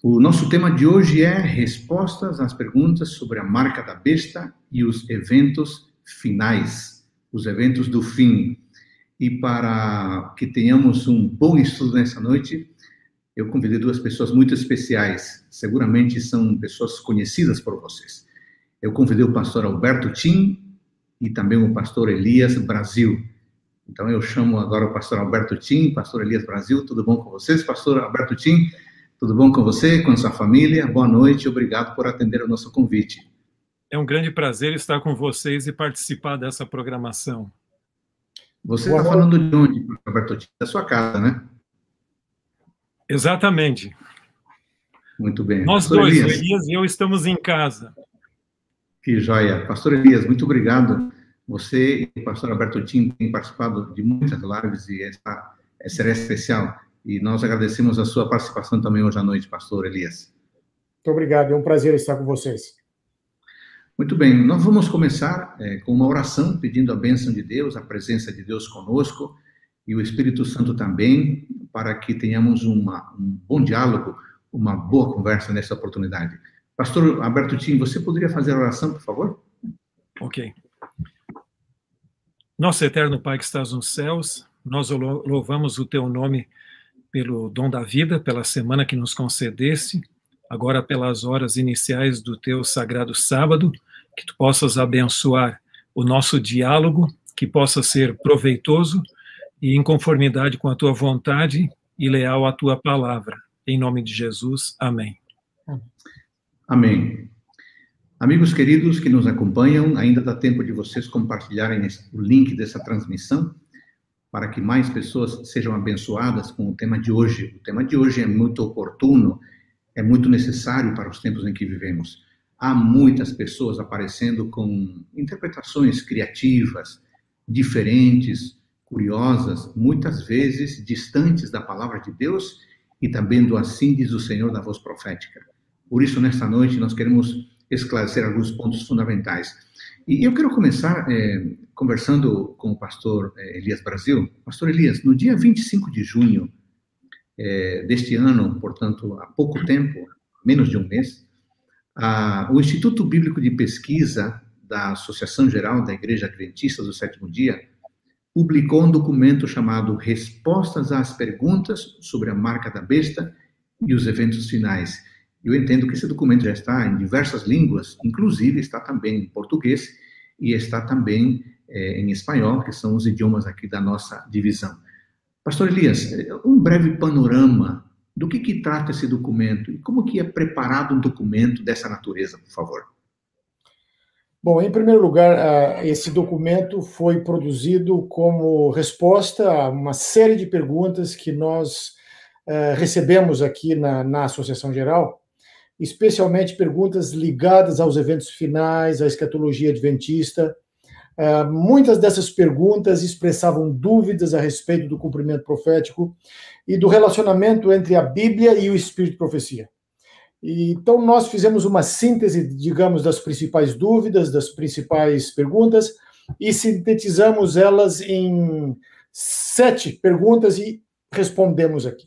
O nosso tema de hoje é respostas às perguntas sobre a marca da besta e os eventos finais, os eventos do fim. E para que tenhamos um bom estudo nessa noite, eu convidei duas pessoas muito especiais, seguramente são pessoas conhecidas por vocês. Eu convidei o pastor Alberto Tim e também o pastor Elias Brasil. Então eu chamo agora o pastor Alberto Tim, pastor Elias Brasil, tudo bom com vocês? Pastor Alberto Tim, tudo bom com você, com a sua família? Boa noite, obrigado por atender o nosso convite. É um grande prazer estar com vocês e participar dessa programação. Você está falando de onde, Roberto? Da sua casa, né? Exatamente. Muito bem. Nós Pastor dois, Elias. Elias e eu, estamos em casa. Que joia. Pastor Elias, muito obrigado. Você e o pastor Alberto Tim têm participado de muitas lives e essa será especial. E nós agradecemos a sua participação também hoje à noite, pastor Elias. Muito obrigado, é um prazer estar com vocês. Muito bem, nós vamos começar é, com uma oração pedindo a bênção de Deus, a presença de Deus conosco e o Espírito Santo também, para que tenhamos uma, um bom diálogo, uma boa conversa nessa oportunidade. Pastor Alberto Tim, você poderia fazer a oração, por favor? Ok. Nosso eterno Pai que estás nos céus, nós louvamos o teu nome pelo dom da vida, pela semana que nos concedesse, agora pelas horas iniciais do teu sagrado sábado, que tu possas abençoar o nosso diálogo, que possa ser proveitoso e em conformidade com a tua vontade e leal à tua palavra. Em nome de Jesus, amém. Amém. Amigos queridos que nos acompanham, ainda dá tempo de vocês compartilharem o link dessa transmissão para que mais pessoas sejam abençoadas com o tema de hoje. O tema de hoje é muito oportuno, é muito necessário para os tempos em que vivemos. Há muitas pessoas aparecendo com interpretações criativas, diferentes, curiosas, muitas vezes distantes da palavra de Deus e também do assim diz o Senhor da voz profética. Por isso, nesta noite, nós queremos esclarecer alguns pontos fundamentais. E eu quero começar é, conversando com o pastor é, Elias Brasil. Pastor Elias, no dia 25 de junho é, deste ano, portanto, há pouco tempo, menos de um mês, a, o Instituto Bíblico de Pesquisa da Associação Geral da Igreja Adventista do Sétimo Dia publicou um documento chamado Respostas às Perguntas sobre a Marca da Besta e os Eventos Finais. Eu entendo que esse documento já está em diversas línguas, inclusive está também em português e está também é, em espanhol, que são os idiomas aqui da nossa divisão. Pastor Elias, um breve panorama do que, que trata esse documento e como que é preparado um documento dessa natureza, por favor. Bom, em primeiro lugar, esse documento foi produzido como resposta a uma série de perguntas que nós eh, recebemos aqui na, na Associação Geral especialmente perguntas ligadas aos eventos finais, à escatologia adventista. Uh, muitas dessas perguntas expressavam dúvidas a respeito do cumprimento profético e do relacionamento entre a Bíblia e o Espírito de Profecia. E, então, nós fizemos uma síntese, digamos, das principais dúvidas, das principais perguntas, e sintetizamos elas em sete perguntas e respondemos aqui.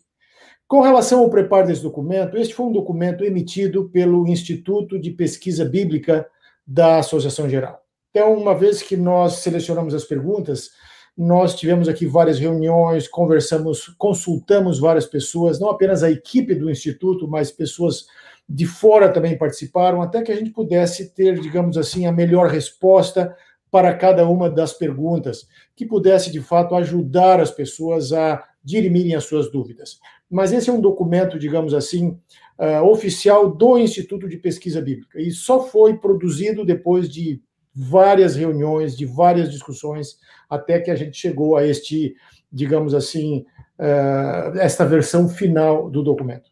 Com relação ao preparo desse documento, este foi um documento emitido pelo Instituto de Pesquisa Bíblica da Associação Geral. Então, uma vez que nós selecionamos as perguntas, nós tivemos aqui várias reuniões, conversamos, consultamos várias pessoas, não apenas a equipe do Instituto, mas pessoas de fora também participaram, até que a gente pudesse ter, digamos assim, a melhor resposta para cada uma das perguntas, que pudesse, de fato, ajudar as pessoas a dirimirem as suas dúvidas. Mas esse é um documento, digamos assim, uh, oficial do Instituto de Pesquisa Bíblica e só foi produzido depois de várias reuniões, de várias discussões, até que a gente chegou a este, digamos assim, uh, esta versão final do documento.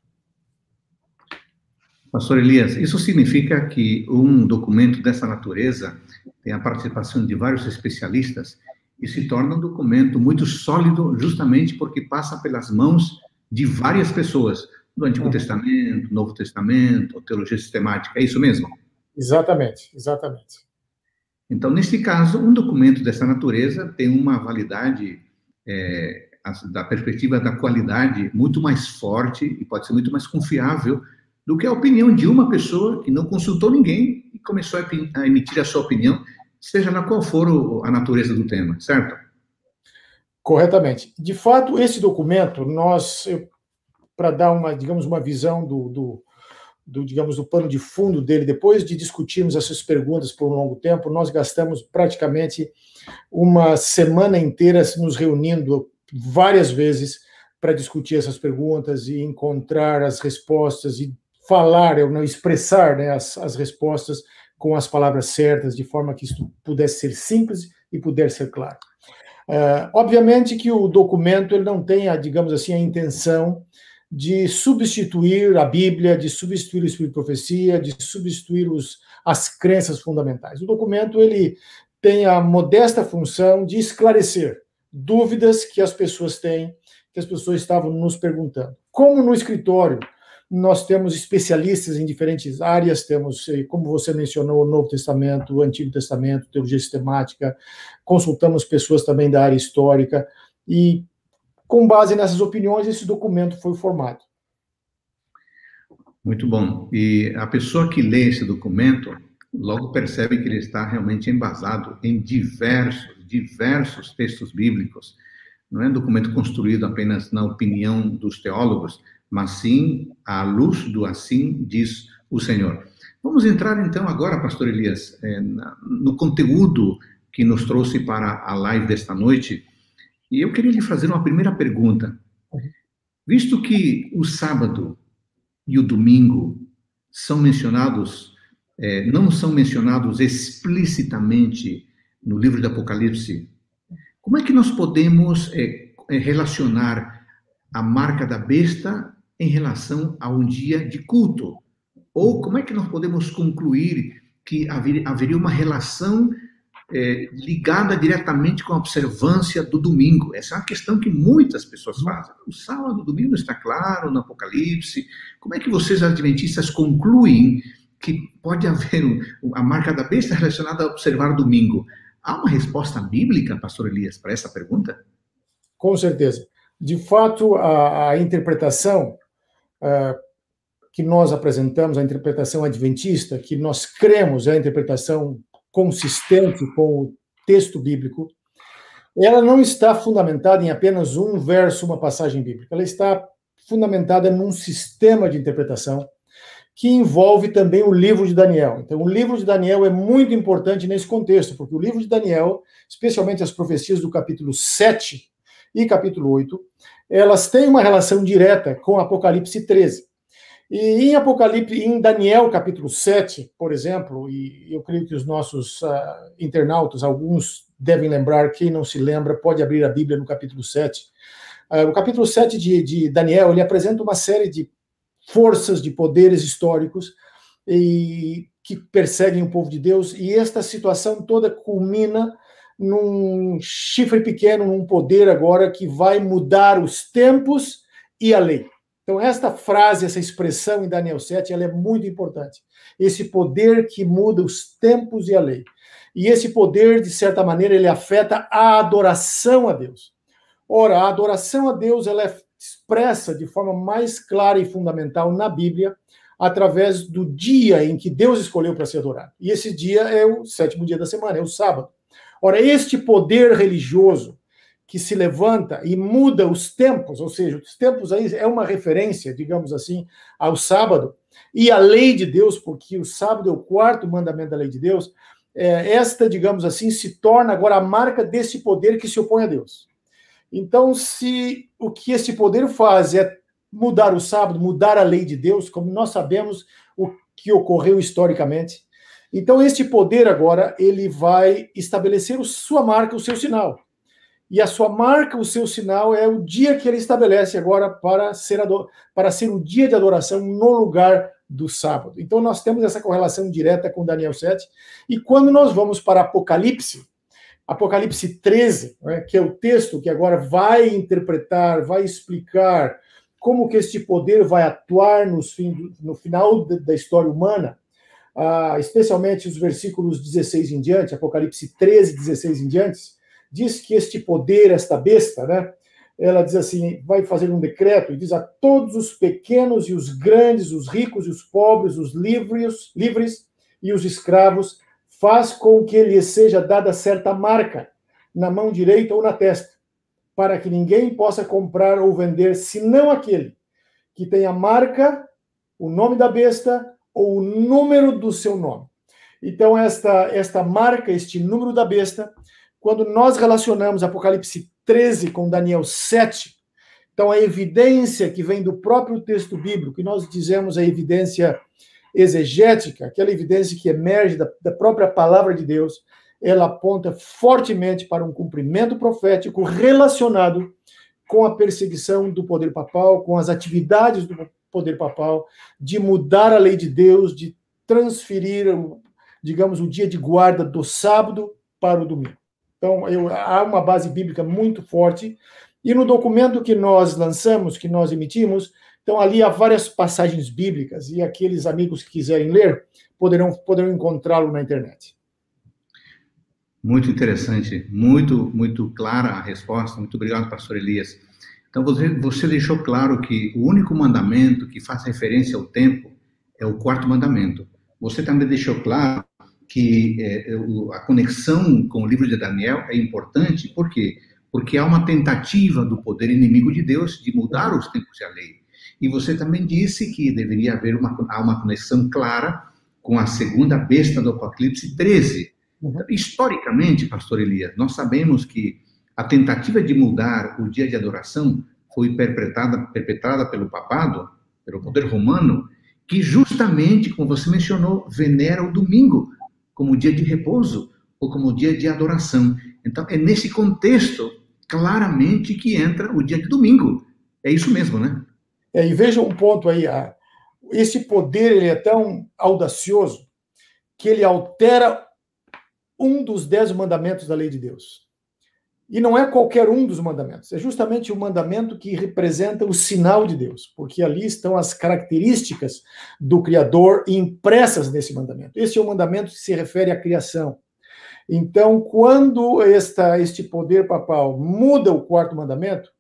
Pastor Elias, isso significa que um documento dessa natureza tem a participação de vários especialistas e se torna um documento muito sólido, justamente porque passa pelas mãos de várias pessoas, do Antigo uhum. Testamento, Novo Testamento, teologia sistemática, é isso mesmo? Exatamente, exatamente. Então, nesse caso, um documento dessa natureza tem uma validade, é, da perspectiva da qualidade, muito mais forte e pode ser muito mais confiável do que a opinião de uma pessoa que não consultou ninguém e começou a emitir a sua opinião, seja lá qual for a natureza do tema, certo? Corretamente. De fato, esse documento, nós, para dar uma, digamos, uma visão do, do, do, digamos, do pano de fundo dele, depois de discutirmos essas perguntas por um longo tempo, nós gastamos praticamente uma semana inteira nos reunindo várias vezes para discutir essas perguntas e encontrar as respostas e falar, não expressar né, as, as respostas com as palavras certas, de forma que isso pudesse ser simples e pudesse ser claro. Uh, obviamente que o documento ele não tem, digamos assim, a intenção de substituir a Bíblia, de substituir o Espírito de Profecia, de substituir os, as crenças fundamentais. O documento ele tem a modesta função de esclarecer dúvidas que as pessoas têm, que as pessoas estavam nos perguntando. Como no escritório nós temos especialistas em diferentes áreas, temos, eh, como você mencionou, o Novo Testamento, o Antigo Testamento, teologia sistemática, consultamos pessoas também da área histórica, e com base nessas opiniões, esse documento foi formado. Muito bom. E a pessoa que lê esse documento logo percebe que ele está realmente embasado em diversos, diversos textos bíblicos. Não é um documento construído apenas na opinião dos teólogos, mas sim à luz do assim diz o Senhor. Vamos entrar então agora, pastor Elias, é, no conteúdo que nos trouxe para a live desta noite. E eu queria lhe fazer uma primeira pergunta. Visto que o sábado e o domingo são mencionados, é, não são mencionados explicitamente no livro do Apocalipse, como é que nós podemos é, é relacionar a marca da besta em relação a um dia de culto? Ou como é que nós podemos concluir que haveria uma relação é, ligada diretamente com a observância do domingo? Essa é uma questão que muitas pessoas fazem. O sábado, o domingo está claro no Apocalipse. Como é que vocês, adventistas, concluem que pode haver a marca da besta relacionada a observar o domingo? Há uma resposta bíblica, pastor Elias, para essa pergunta? Com certeza. De fato, a, a interpretação uh, que nós apresentamos, a interpretação adventista, que nós cremos é a interpretação consistente com o texto bíblico, ela não está fundamentada em apenas um verso, uma passagem bíblica. Ela está fundamentada num sistema de interpretação que envolve também o livro de Daniel. Então, o livro de Daniel é muito importante nesse contexto, porque o livro de Daniel, especialmente as profecias do capítulo 7 e capítulo 8, elas têm uma relação direta com Apocalipse 13. E em Apocalipse, em Daniel capítulo 7, por exemplo, e eu creio que os nossos uh, internautas, alguns devem lembrar, quem não se lembra, pode abrir a Bíblia no capítulo 7. Uh, o capítulo 7 de, de Daniel, ele apresenta uma série de forças, de poderes históricos e que perseguem o povo de Deus, e esta situação toda culmina num chifre pequeno, num poder agora que vai mudar os tempos e a lei. Então, esta frase, essa expressão em Daniel 7, ela é muito importante. Esse poder que muda os tempos e a lei. E esse poder, de certa maneira, ele afeta a adoração a Deus. Ora, a adoração a Deus ela é expressa de forma mais clara e fundamental na Bíblia, através do dia em que Deus escolheu para ser adorado. E esse dia é o sétimo dia da semana, é o sábado. Ora, este poder religioso que se levanta e muda os tempos, ou seja, os tempos aí é uma referência, digamos assim, ao sábado e à lei de Deus, porque o sábado é o quarto mandamento da lei de Deus. É, esta, digamos assim, se torna agora a marca desse poder que se opõe a Deus. Então, se o que esse poder faz é mudar o sábado, mudar a lei de Deus, como nós sabemos o que ocorreu historicamente, então, este poder agora, ele vai estabelecer sua marca, o seu sinal. E a sua marca, o seu sinal, é o dia que ele estabelece agora para ser, para ser o dia de adoração no lugar do sábado. Então, nós temos essa correlação direta com Daniel 7. E quando nós vamos para Apocalipse, Apocalipse 13, né, que é o texto que agora vai interpretar, vai explicar como que este poder vai atuar nos fim, no final da história humana, ah, especialmente os versículos 16 em diante, Apocalipse 13, 16 em diante, diz que este poder, esta besta, né, ela diz assim: vai fazer um decreto e diz a todos os pequenos e os grandes, os ricos e os pobres, os livres, livres e os escravos, faz com que lhes seja dada certa marca na mão direita ou na testa, para que ninguém possa comprar ou vender, senão aquele que tem a marca, o nome da besta ou o número do seu nome. Então, esta, esta marca, este número da besta, quando nós relacionamos Apocalipse 13 com Daniel 7, então a evidência que vem do próprio texto bíblico, que nós dizemos a evidência exegética, aquela evidência que emerge da, da própria palavra de Deus, ela aponta fortemente para um cumprimento profético relacionado com a perseguição do poder papal, com as atividades do poder papal, de mudar a lei de Deus, de transferir, digamos, o dia de guarda do sábado para o domingo. Então, eu, há uma base bíblica muito forte. E no documento que nós lançamos, que nós emitimos, então ali há várias passagens bíblicas e aqueles amigos que quiserem ler poderão, poderão encontrá-lo na internet. Muito interessante, muito, muito clara a resposta. Muito obrigado, pastor Elias. Então, você, você deixou claro que o único mandamento que faz referência ao tempo é o quarto mandamento. Você também deixou claro que é, a conexão com o livro de Daniel é importante, por quê? Porque há uma tentativa do poder inimigo de Deus de mudar os tempos e a lei. E você também disse que deveria haver uma, uma conexão clara com a segunda besta do Apocalipse 13, Uhum. Historicamente, pastor Elias, nós sabemos que a tentativa de mudar o dia de adoração foi perpetrada, perpetrada pelo papado, pelo poder romano, que justamente, como você mencionou, venera o domingo como dia de repouso ou como dia de adoração. Então, é nesse contexto, claramente, que entra o dia de domingo. É isso mesmo, né? É, e veja um ponto aí, esse poder ele é tão audacioso que ele altera um dos dez mandamentos da lei de Deus. E não é qualquer um dos mandamentos, é justamente o mandamento que representa o sinal de Deus, porque ali estão as características do Criador impressas nesse mandamento. Esse é o mandamento que se refere à criação. Então, quando esta, este poder papal muda o quarto mandamento,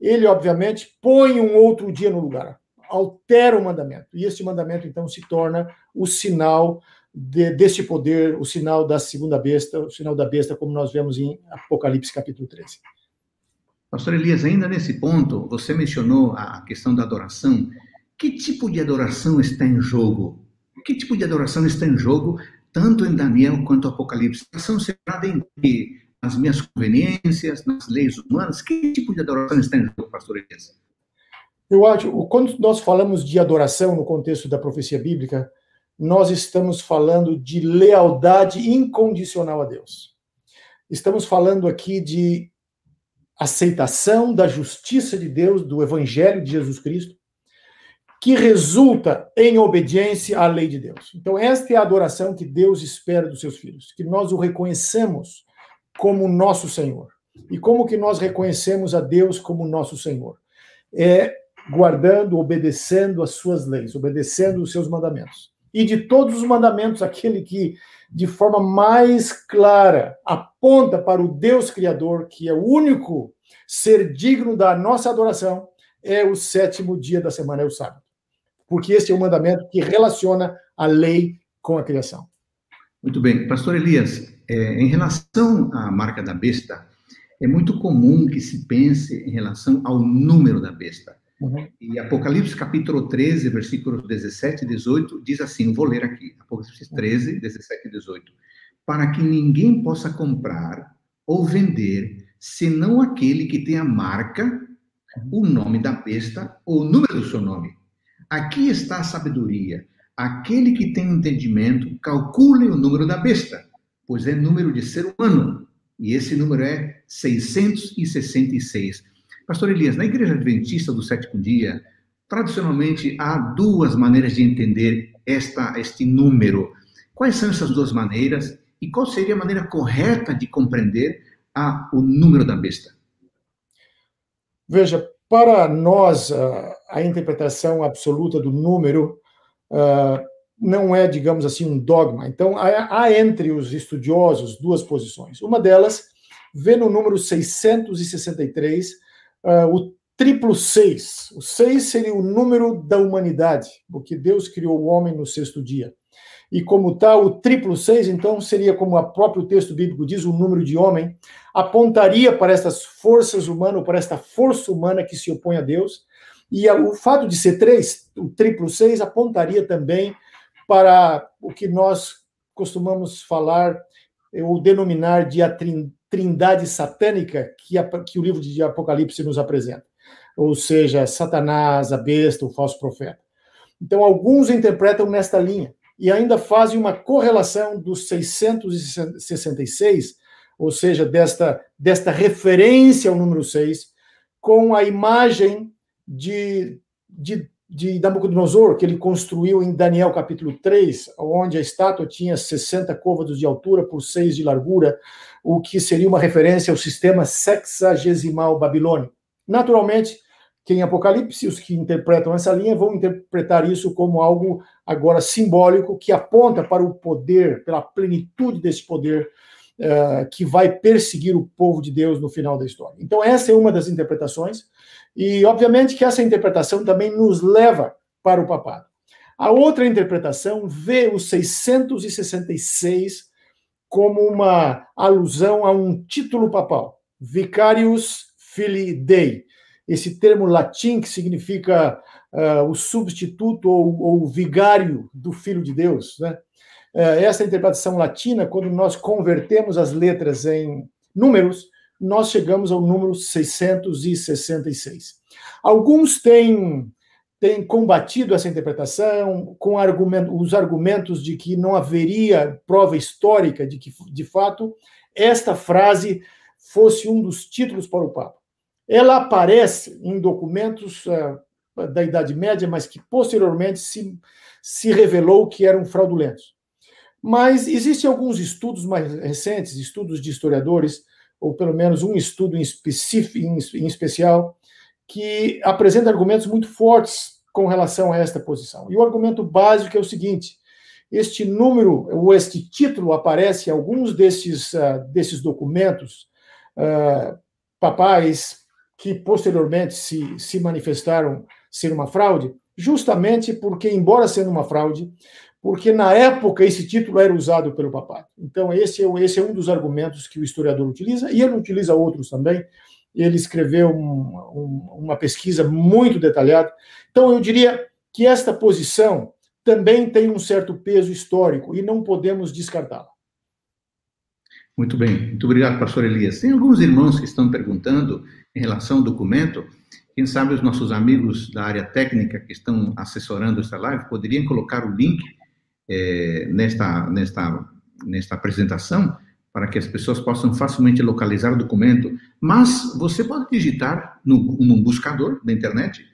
ele, obviamente, põe um outro dia no lugar, altera o mandamento. E este mandamento, então, se torna o sinal de, deste poder, o sinal da segunda besta, o sinal da besta, como nós vemos em Apocalipse capítulo 13. Pastor Elias, ainda nesse ponto, você mencionou a questão da adoração. Que tipo de adoração está em jogo? Que tipo de adoração está em jogo, tanto em Daniel quanto em Apocalipse? Adoração separada entre as minhas conveniências, nas leis humanas? Que tipo de adoração está em jogo, pastor Elias? Eu acho, quando nós falamos de adoração no contexto da profecia bíblica, nós estamos falando de lealdade incondicional a Deus. Estamos falando aqui de aceitação da justiça de Deus, do Evangelho de Jesus Cristo, que resulta em obediência à lei de Deus. Então, esta é a adoração que Deus espera dos seus filhos, que nós o reconhecemos como nosso Senhor. E como que nós reconhecemos a Deus como nosso Senhor? É guardando, obedecendo as suas leis, obedecendo os seus mandamentos e de todos os mandamentos, aquele que, de forma mais clara, aponta para o Deus Criador, que é o único ser digno da nossa adoração, é o sétimo dia da semana, é o sábado. Porque esse é o mandamento que relaciona a lei com a criação. Muito bem. Pastor Elias, é, em relação à marca da besta, é muito comum que se pense em relação ao número da besta. Uhum. E Apocalipse capítulo 13, versículos 17 e 18, diz assim: vou ler aqui, Apocalipse 13, 17 e 18. Para que ninguém possa comprar ou vender, senão aquele que tem a marca, o nome da besta ou o número do seu nome. Aqui está a sabedoria. Aquele que tem entendimento, calcule o número da besta, pois é número de ser humano, e esse número é 666. Pastor Elias, na Igreja Adventista do Sétimo Dia, tradicionalmente há duas maneiras de entender esta, este número. Quais são essas duas maneiras e qual seria a maneira correta de compreender a, o número da besta? Veja, para nós, a interpretação absoluta do número uh, não é, digamos assim, um dogma. Então, há entre os estudiosos duas posições. Uma delas vê no número 663 uh, o triplo seis. O seis seria o número da humanidade, porque Deus criou o homem no sexto dia. E como tal, o triplo seis, então, seria, como o próprio texto bíblico diz, o número de homem, apontaria para estas forças humanas, para esta força humana que se opõe a Deus. E o fato de ser três, o triplo seis, apontaria também para o que nós costumamos falar ou denominar de a trindade satânica que, a, que o livro de Apocalipse nos apresenta. Ou seja, Satanás, a besta, o falso profeta. Então, alguns interpretam nesta linha e ainda fazem uma correlação dos 666, ou seja, desta, desta referência ao número 6, com a imagem de, de, de Nabucodonosor, que ele construiu em Daniel capítulo 3, onde a estátua tinha 60 côvados de altura por 6 de largura, o que seria uma referência ao sistema sexagesimal babilônico. Naturalmente, que em Apocalipse, os que interpretam essa linha vão interpretar isso como algo agora simbólico que aponta para o poder, pela plenitude desse poder uh, que vai perseguir o povo de Deus no final da história. Então, essa é uma das interpretações, e obviamente que essa interpretação também nos leva para o papado. A outra interpretação vê os 666 como uma alusão a um título papal, Vicarius Filii Dei, esse termo latim que significa uh, o substituto ou, ou vigário do Filho de Deus. Né? Uh, essa interpretação latina, quando nós convertemos as letras em números, nós chegamos ao número 666. Alguns têm, têm combatido essa interpretação com argumento, os argumentos de que não haveria prova histórica de que, de fato, esta frase fosse um dos títulos para o Papa. Ela aparece em documentos uh, da Idade Média, mas que posteriormente se, se revelou que eram fraudulentos. Mas existem alguns estudos mais recentes, estudos de historiadores, ou pelo menos um estudo em, específico, em, especial, que apresenta argumentos muito fortes com relação a esta posição. E o argumento básico é o seguinte: este número, ou este título, aparece em alguns desses, uh, desses documentos uh, papais que posteriormente se, se manifestaram ser uma fraude, justamente porque, embora sendo uma fraude, porque na época esse título era usado pelo papado. Então, esse é, esse é um dos argumentos que o historiador utiliza, e ele utiliza outros também. Ele escreveu um, um, uma pesquisa muito detalhada. Então, eu diria que esta posição também tem um certo peso histórico e não podemos descartá-la. Muito bem, muito obrigado, pastor Elias. Tem alguns irmãos que estão perguntando em relação ao documento. Quem sabe os nossos amigos da área técnica que estão assessorando esta live poderiam colocar o link é, nesta, nesta, nesta apresentação para que as pessoas possam facilmente localizar o documento. Mas você pode digitar no, no buscador da internet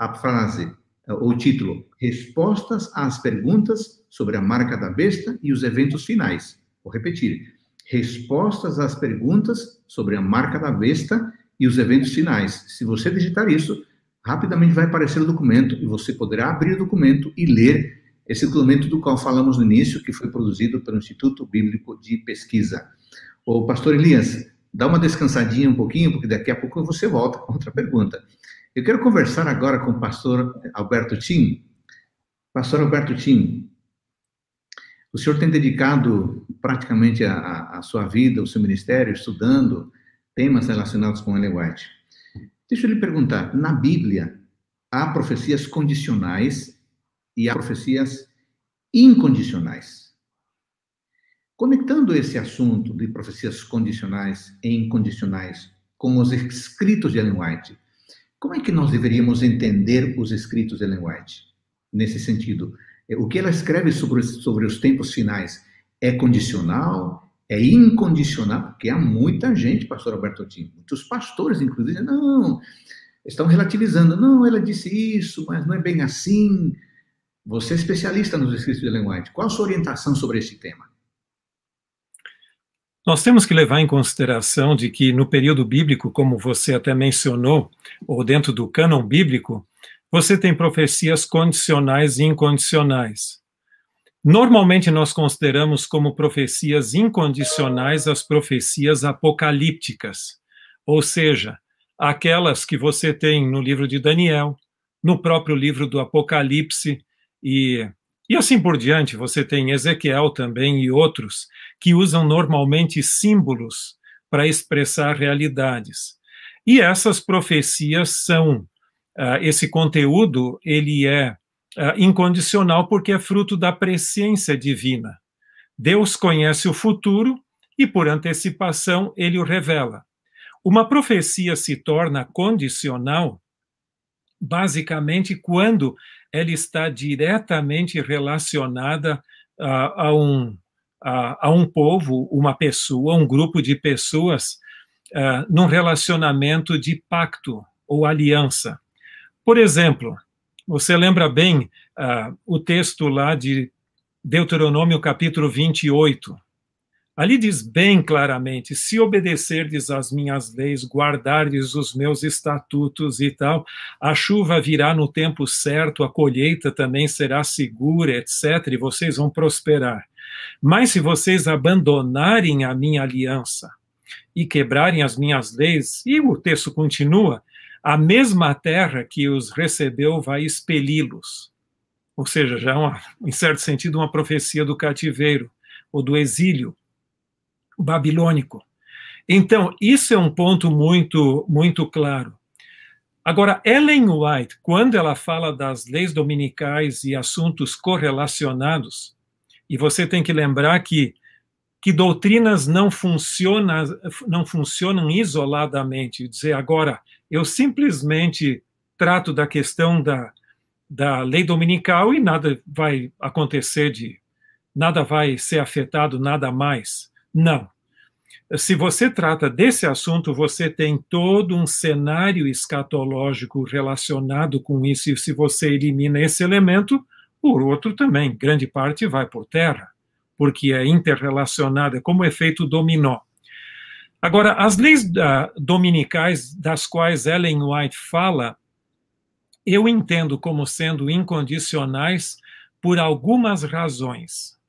a frase ou título Respostas às perguntas sobre a marca da besta e os eventos finais. Vou repetir. Respostas às perguntas sobre a marca da besta e os eventos finais. Se você digitar isso, rapidamente vai aparecer o documento e você poderá abrir o documento e ler esse documento do qual falamos no início, que foi produzido pelo Instituto Bíblico de Pesquisa. O pastor Elias, dá uma descansadinha um pouquinho, porque daqui a pouco você volta com outra pergunta. Eu quero conversar agora com o pastor Alberto Tim. Pastor Alberto Tim, o senhor tem dedicado praticamente a, a sua vida, o seu ministério, estudando temas relacionados com Ellen White. Deixa eu lhe perguntar, na Bíblia há profecias condicionais e há profecias incondicionais. Conectando esse assunto de profecias condicionais e incondicionais com os escritos de Ellen White, como é que nós deveríamos entender os escritos de Ellen White nesse sentido? O que ela escreve sobre, sobre os tempos finais é condicional? é incondicional, porque há muita gente, pastor Alberto Tim, muitos pastores, inclusive, não, estão relativizando, não, ela disse isso, mas não é bem assim. Você é especialista nos escritos de Ellen White, qual a sua orientação sobre esse tema? Nós temos que levar em consideração de que no período bíblico, como você até mencionou, ou dentro do cânon bíblico, você tem profecias condicionais e incondicionais. Normalmente nós consideramos como profecias incondicionais as profecias apocalípticas, ou seja, aquelas que você tem no livro de Daniel, no próprio livro do Apocalipse e e assim por diante, você tem Ezequiel também e outros que usam normalmente símbolos para expressar realidades. E essas profecias são uh, esse conteúdo, ele é uh, incondicional porque é fruto da presciência divina. Deus conhece o futuro e por antecipação ele o revela. Uma profecia se torna condicional basicamente quando ela está diretamente relacionada a, a um, a, a, um povo, uma pessoa, um grupo de pessoas, uh, num relacionamento de pacto ou aliança. Por exemplo, você lembra bem uh, o texto lá de Deuteronômio capítulo 28, Ali diz bem claramente: se obedecerdes às minhas leis, guardardes os meus estatutos e tal, a chuva virá no tempo certo, a colheita também será segura, etc., e vocês vão prosperar. Mas se vocês abandonarem a minha aliança e quebrarem as minhas leis, e o texto continua, a mesma terra que os recebeu vai expeli-los. Ou seja, já é uma, em certo sentido, uma profecia do cativeiro ou do exílio babilônico. Então, isso é um ponto muito, muito claro. Agora, Ellen White, quando ela fala das leis dominicais e assuntos correlacionados, e você tem que lembrar que, que doutrinas não, funciona, não funcionam isoladamente. Dizer agora, eu simplesmente trato da questão da, da lei dominical e nada vai acontecer de. nada vai ser afetado, nada mais. Não. Se você trata desse assunto, você tem todo um cenário escatológico relacionado com isso, e se você elimina esse elemento, o outro também, grande parte vai por terra, porque é interrelacionado, é como efeito dominó. Agora, as leis uh, dominicais das quais Ellen White fala, eu entendo como sendo incondicionais por algumas razões.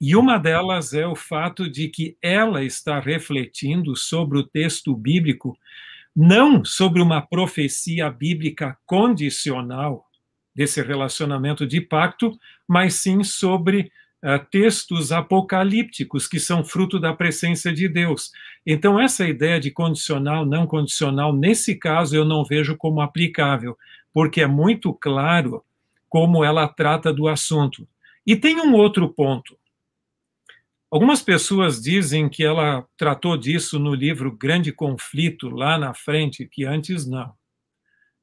E uma delas é o fato de que ela está refletindo sobre o texto bíblico, não sobre uma profecia bíblica condicional desse relacionamento de pacto, mas sim sobre uh, textos apocalípticos que são fruto da presença de Deus. Então, essa ideia de condicional, não condicional, nesse caso eu não vejo como aplicável, porque é muito claro como ela trata do assunto. E tem um outro ponto. Algumas pessoas dizem que ela tratou disso no livro Grande Conflito, lá na frente, que antes não.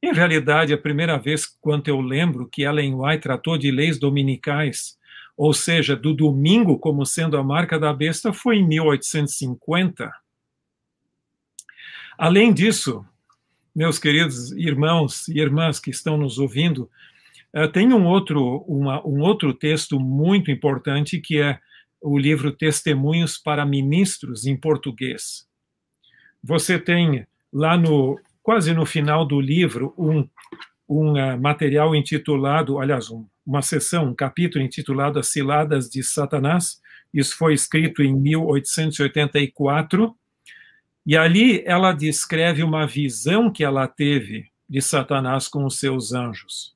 Em realidade, a primeira vez quanto eu lembro que Ellen White tratou de leis dominicais, ou seja, do domingo como sendo a marca da besta, foi em 1850. Além disso, meus queridos irmãos e irmãs que estão nos ouvindo, eh, tem um outro, uma, um outro texto muito importante que é o livro Testemunhos para Ministros em português. Você tem lá no quase no final do livro um, um uh, material intitulado, aliás, um, uma sessão, um capítulo intitulado As Ciladas de Satanás. Isso foi escrito em 1884. E ali ela descreve uma visão que ela teve de Satanás com os seus anjos.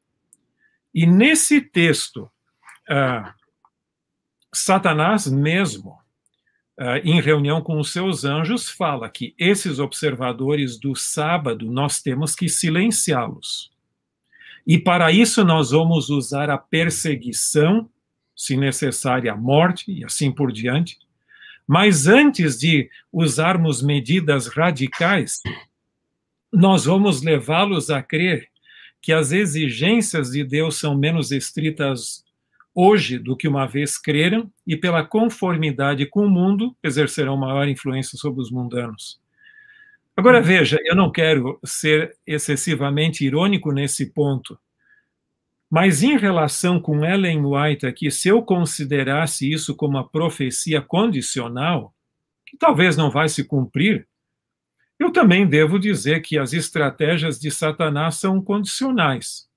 E nesse texto, uh, Satanás mesmo, uh, em reunião com os seus anjos, fala que esses observadores do sábado nós temos que silenciá-los. E para isso nós vamos usar a perseguição, se necessária a morte e assim por diante. Mas antes de usarmos medidas radicais, nós vamos levá-los a crer que as exigências de Deus são menos estritas hoje do que uma vez creram e pela conformidade com o mundo exercerão maior influência sobre os mundanos. Agora veja, eu não quero ser excessivamente irônico nesse ponto, mas em relação com Ellen White aqui, se eu considerasse isso como uma profecia condicional, que talvez não vai se cumprir, eu também devo dizer que as estratégias de Satanás são condicionais.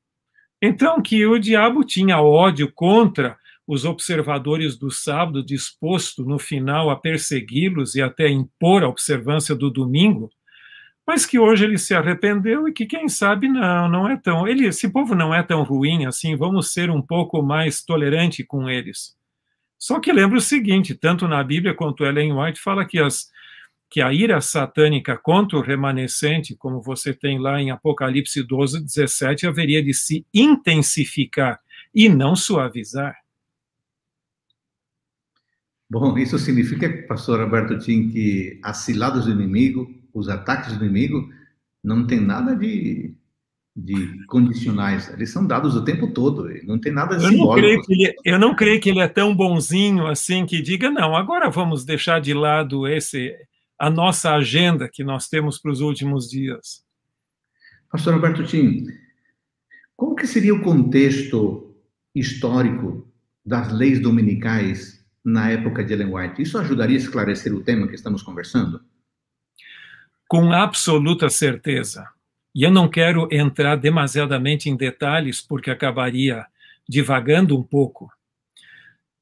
Então, que o diabo tinha ódio contra os observadores do sábado, disposto no final a persegui-los e até impor a observância do domingo, mas que hoje ele se arrependeu e que quem sabe não, não é tão, ele, esse povo não é tão ruim assim, vamos ser um pouco mais tolerante com eles. Só que lembra o seguinte, tanto na Bíblia quanto Ellen White fala que as que a ira satânica contra o remanescente, como você tem lá em Apocalipse 12, 17, haveria de se intensificar e não suavizar. Bom, isso significa, pastor Alberto Tim, que as ciladas do inimigo, os ataques do inimigo, não tem nada de, de condicionais, eles são dados o tempo todo, não tem nada eu Não ele, eu não creio que ele é tão bonzinho assim que diga, não, agora vamos deixar de lado esse a nossa agenda que nós temos para os últimos dias. Pastor Alberto Tim, como que seria o contexto histórico das leis dominicais na época de Ellen White? Isso ajudaria a esclarecer o tema que estamos conversando? Com absoluta certeza. E eu não quero entrar demasiadamente em detalhes, porque acabaria divagando um pouco.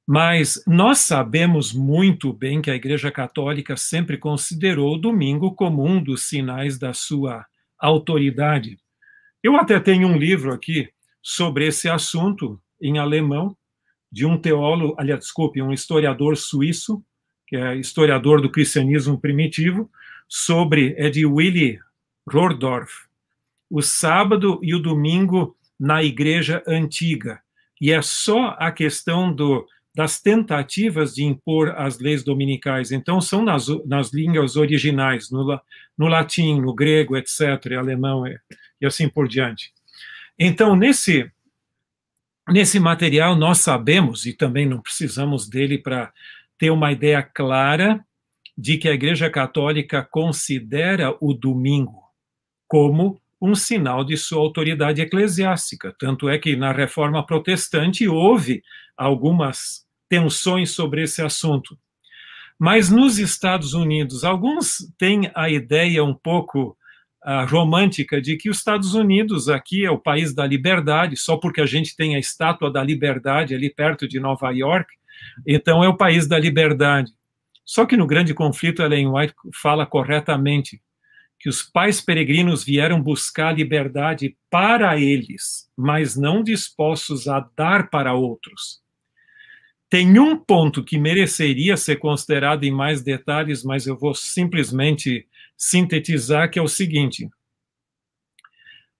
Mas nós sabemos muito bem que a Igreja Católica sempre considerou o domingo como um dos sinais da sua autoridade. Eu até tenho um livro aqui sobre esse assunto em alemão, de um teólogo, aliás, desculpe, um historiador suíço, que é historiador do cristianismo primitivo, sobre, é de Willy Rohrdorf, o sábado e o domingo na igreja antiga. E é só a questão do das tentativas de impor as leis dominicais. Então, são nas, nas línguas originais, no, no latim, no grego, etc., alemão e, e assim por diante. Então, nesse, nesse material, nós sabemos, e também não precisamos dele para ter uma ideia clara de que a Igreja Católica considera o domingo como um sinal de sua autoridade eclesiástica. Tanto é que na reforma protestante houve algumas tensões sobre esse assunto. Mas nos Estados Unidos, alguns têm a ideia um pouco uh, romântica de que os Estados Unidos aqui é o país da liberdade, só porque a gente tem a estátua da liberdade ali perto de Nova York, então é o país da liberdade. Só que no grande conflito, Ellen White fala corretamente que os pais peregrinos vieram buscar liberdade para eles, mas não dispostos a dar para outros. Tem um ponto que mereceria ser considerado em mais detalhes, mas eu vou simplesmente sintetizar, que é o seguinte: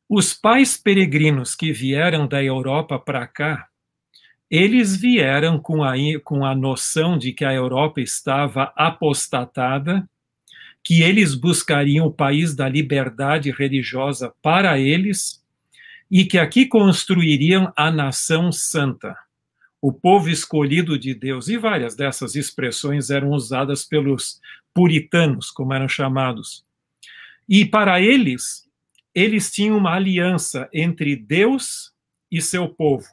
os pais peregrinos que vieram da Europa para cá, eles vieram com a, com a noção de que a Europa estava apostatada que eles buscariam o país da liberdade religiosa para eles e que aqui construiriam a nação santa, o povo escolhido de Deus. E várias dessas expressões eram usadas pelos puritanos, como eram chamados. E para eles, eles tinham uma aliança entre Deus e seu povo.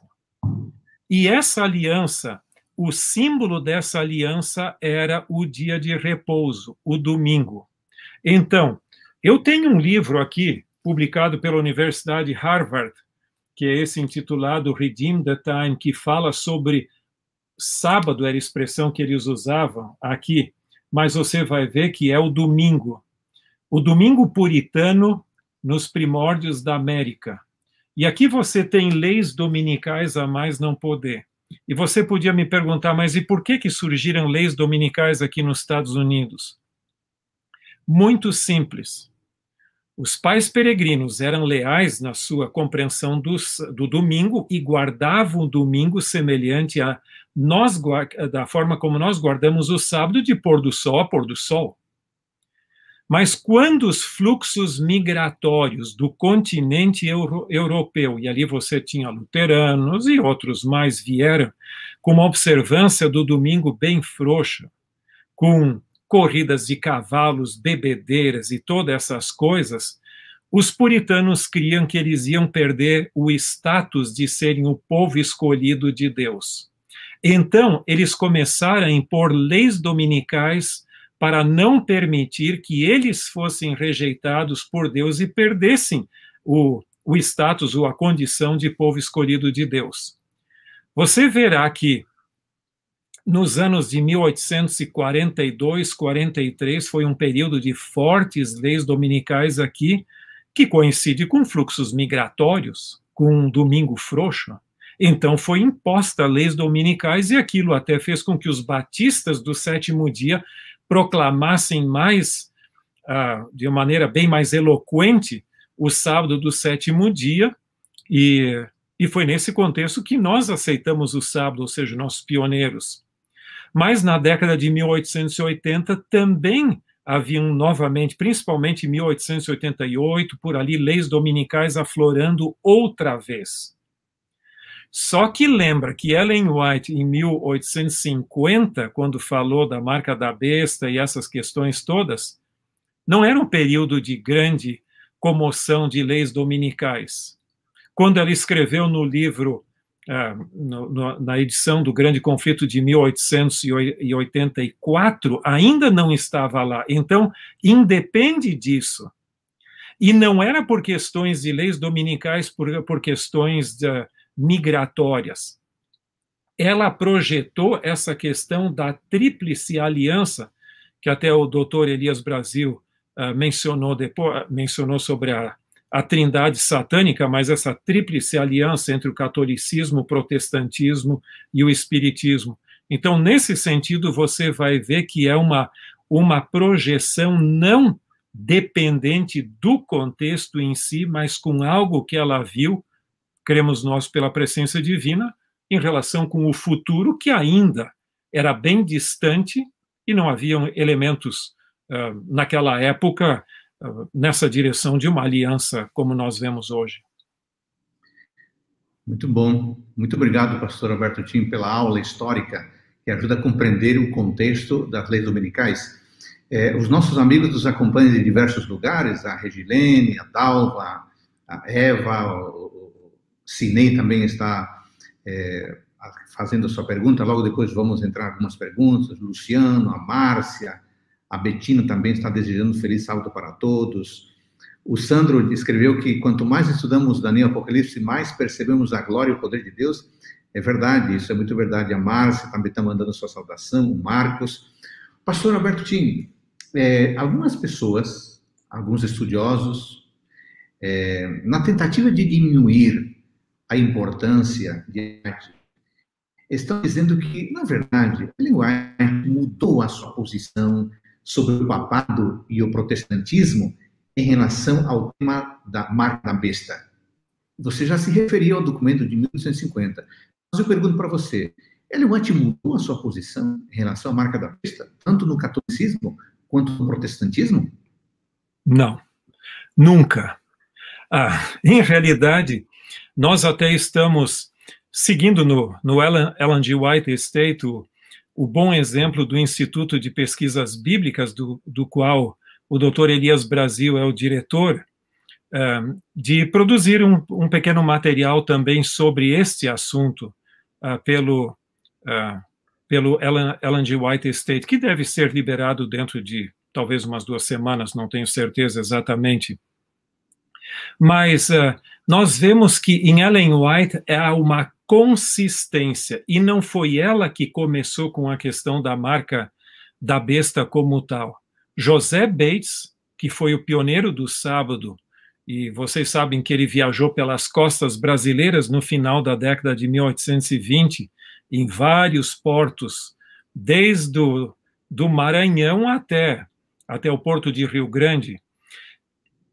E essa aliança o símbolo dessa aliança era o dia de repouso, o domingo. Então, eu tenho um livro aqui, publicado pela Universidade Harvard, que é esse intitulado Redeem the Time, que fala sobre sábado, era a expressão que eles usavam aqui, mas você vai ver que é o domingo. O domingo puritano nos primórdios da América. E aqui você tem leis dominicais a mais não poder. E você podia me perguntar, mas e por que que surgiram leis dominicais aqui nos Estados Unidos? Muito simples. Os pais peregrinos eram leais na sua compreensão do, do domingo e guardavam o domingo semelhante a nós da forma como nós guardamos o sábado de pôr do sol a pôr do sol. Mas quando os fluxos migratórios do continente euro, europeu, e ali você tinha luteranos e outros mais vieram, com uma observância do domingo bem frouxa, com corridas de cavalos, bebedeiras e todas essas coisas, os puritanos criam que eles iam perder o status de serem o povo escolhido de Deus. Então, eles começaram a impor leis dominicais para não permitir que eles fossem rejeitados por Deus e perdessem o, o status ou a condição de povo escolhido de Deus. Você verá que nos anos de 1842, 43, foi um período de fortes leis dominicais aqui, que coincide com fluxos migratórios, com um domingo frouxo. Então foi imposta leis dominicais e aquilo até fez com que os batistas do sétimo dia proclamassem mais, uh, de uma maneira bem mais eloquente, o sábado do sétimo dia, e, e foi nesse contexto que nós aceitamos o sábado, ou seja, nossos pioneiros. Mas na década de 1880 também haviam novamente, principalmente em 1888, por ali, leis dominicais aflorando outra vez. Só que lembra que Ellen White, em 1850, quando falou da marca da besta e essas questões todas, não era um período de grande comoção de leis dominicais. Quando ela escreveu no livro, no, na edição do Grande Conflito de 1884, ainda não estava lá. Então, independe disso. E não era por questões de leis dominicais, por, por questões de, migratórias. Ela projetou essa questão da tríplice aliança, que até o doutor Elias Brasil uh, mencionou depois, mencionou sobre a, a trindade satânica, mas essa tríplice aliança entre o catolicismo, o protestantismo e o espiritismo. Então, nesse sentido, você vai ver que é uma, uma projeção não dependente do contexto em si, mas com algo que ela viu cremos nós pela presença divina, em relação com o futuro, que ainda era bem distante e não haviam elementos uh, naquela época uh, nessa direção de uma aliança como nós vemos hoje. Muito bom. Muito obrigado, pastor Alberto Tim, pela aula histórica que ajuda a compreender o contexto das leis dominicais. É, os nossos amigos nos acompanham de diversos lugares, a Regilene, a Dalva, a Eva, o, Sinei também está é, fazendo a sua pergunta, logo depois vamos entrar algumas perguntas. Luciano, a Márcia, a Betina também está desejando um feliz sábado para todos. O Sandro escreveu que quanto mais estudamos Daniel Apocalipse, mais percebemos a glória e o poder de Deus. É verdade, isso é muito verdade. A Márcia também está mandando sua saudação, o Marcos. Pastor Alberto Tim, é, algumas pessoas, alguns estudiosos, é, na tentativa de diminuir a importância de arte, estão dizendo que, na verdade, Ellen White mudou a sua posição sobre o papado e o protestantismo em relação ao tema da marca da besta. Você já se referiu ao documento de 1850. Mas eu pergunto para você, White mudou a sua posição em relação à marca da besta, tanto no catolicismo quanto no protestantismo? Não, nunca. Ah, em realidade, nós até estamos seguindo no, no Ellen, G. White Estate o, o bom exemplo do Instituto de Pesquisas Bíblicas, do, do qual o doutor Elias Brasil é o diretor, uh, de produzir um, um, pequeno material também sobre este assunto uh, pelo, uh, pelo Ellen, Ellen G. White Estate, que deve ser liberado dentro de talvez umas duas semanas, não tenho certeza exatamente. Mas uh, nós vemos que em Ellen White há uma consistência, e não foi ela que começou com a questão da marca da besta como tal. José Bates, que foi o pioneiro do sábado, e vocês sabem que ele viajou pelas costas brasileiras no final da década de 1820, em vários portos, desde o do Maranhão até, até o porto de Rio Grande.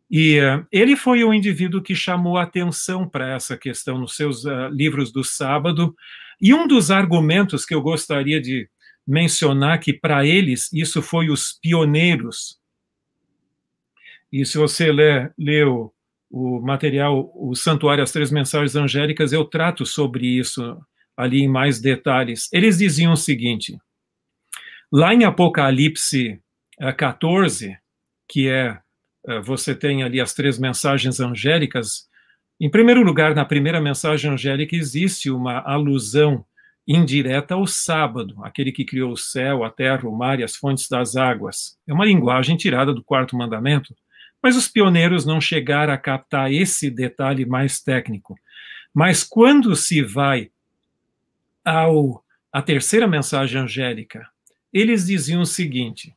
E uh, ele foi o indivíduo que chamou atenção para essa questão nos seus uh, livros do sábado. E um dos argumentos que eu gostaria de mencionar que para eles isso foi os pioneiros. E se você ler, ler o, o material, o Santuário as Três Mensagens Angélicas, eu trato sobre isso ali em mais detalhes. Eles diziam o seguinte: lá em Apocalipse 14, eh, que é você tem ali as três mensagens angélicas. Em primeiro lugar, na primeira mensagem angélica existe uma alusão indireta ao sábado, aquele que criou o céu, a terra, o mar e as fontes das águas. É uma linguagem tirada do quarto mandamento, mas os pioneiros não chegaram a captar esse detalhe mais técnico. Mas quando se vai ao, a terceira mensagem angélica, eles diziam o seguinte: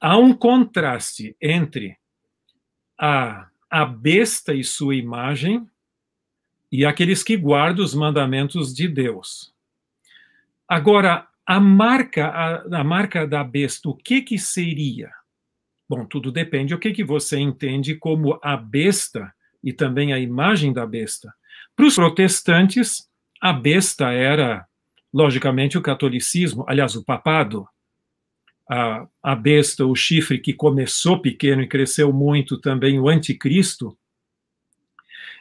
há um contraste entre a, a besta e sua imagem e aqueles que guardam os mandamentos de Deus. Agora, a marca, a, a marca da besta, o que que seria? Bom, tudo depende do que, que você entende como a besta e também a imagem da besta. Para os protestantes, a besta era, logicamente, o catolicismo, aliás, o papado. A, a besta, o chifre que começou pequeno e cresceu muito, também o anticristo.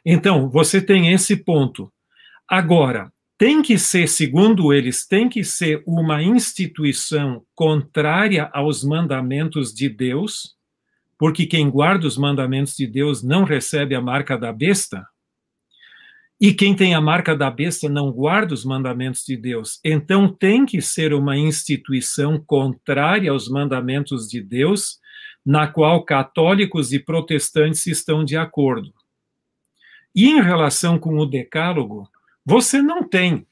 Então, você tem esse ponto. Agora, tem que ser, segundo eles, tem que ser uma instituição contrária aos mandamentos de Deus, porque quem guarda os mandamentos de Deus não recebe a marca da besta, e quem tem a marca da besta não guarda os mandamentos de Deus. Então tem que ser uma instituição contrária aos mandamentos de Deus, na qual católicos e protestantes estão de acordo. E em relação com o Decálogo, você não tem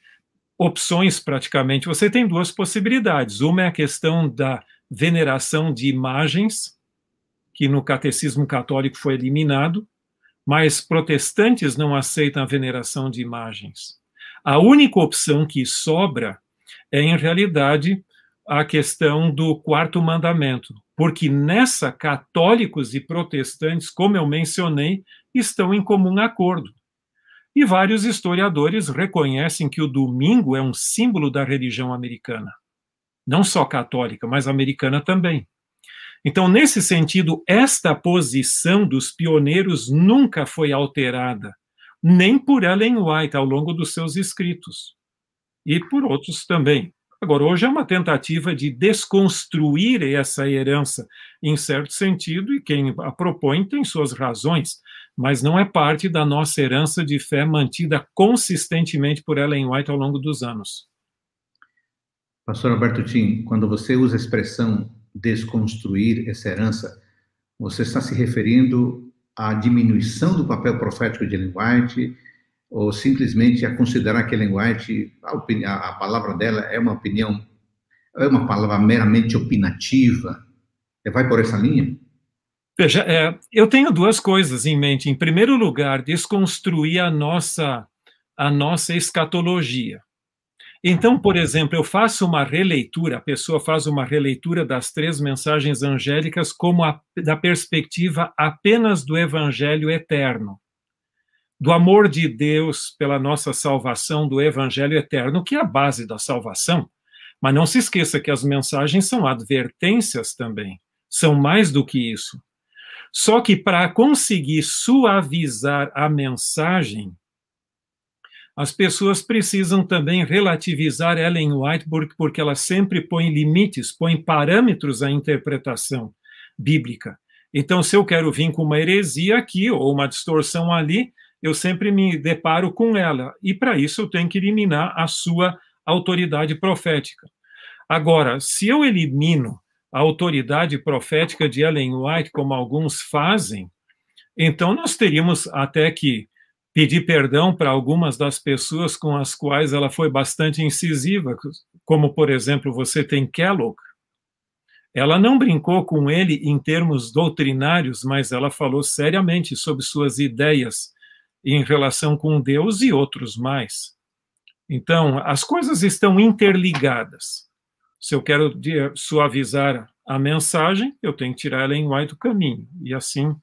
opções praticamente, você tem duas possibilidades. Uma é a questão da veneração de imagens, que no catecismo católico foi eliminado, mas protestantes não aceitam a veneração de imagens. A única opção que sobra é, em realidade, a questão do quarto mandamento, porque nessa católicos e protestantes, como eu mencionei, estão em comum acordo. E vários historiadores reconhecem que o domingo é um símbolo da religião americana. Não só católica, mas americana também. Então, nesse sentido, esta posição dos pioneiros nunca foi alterada, nem por Ellen White ao longo dos seus escritos, e por outros também. Agora, hoje é uma tentativa de desconstruir essa herança, em certo sentido, e quem a propõe tem suas razões, mas não é parte da nossa herança de fé mantida consistentemente por Ellen White ao longo dos anos. Pastor Alberto Tim, quando você usa a expressão desconstruir essa herança, você está se referindo à diminuição do papel profético de Ellen White ou simplesmente a considerar que Ellen White, a, a palavra dela é uma opinião, é uma palavra meramente opinativa? Vai por essa linha? Veja, é, eu tenho duas coisas em mente. Em primeiro lugar, desconstruir a nossa, a nossa escatologia. Então, por exemplo, eu faço uma releitura, a pessoa faz uma releitura das três mensagens angélicas como a, da perspectiva apenas do evangelho eterno, do amor de Deus pela nossa salvação, do evangelho eterno, que é a base da salvação. Mas não se esqueça que as mensagens são advertências também, são mais do que isso. Só que para conseguir suavizar a mensagem, as pessoas precisam também relativizar Ellen White, porque ela sempre põe limites, põe parâmetros à interpretação bíblica. Então, se eu quero vir com uma heresia aqui ou uma distorção ali, eu sempre me deparo com ela. E para isso eu tenho que eliminar a sua autoridade profética. Agora, se eu elimino a autoridade profética de Ellen White, como alguns fazem, então nós teríamos até que pedir perdão para algumas das pessoas com as quais ela foi bastante incisiva, como, por exemplo, você tem Kellogg. Ela não brincou com ele em termos doutrinários, mas ela falou seriamente sobre suas ideias em relação com Deus e outros mais. Então, as coisas estão interligadas. Se eu quero suavizar a mensagem, eu tenho que tirar ela em White do caminho. E assim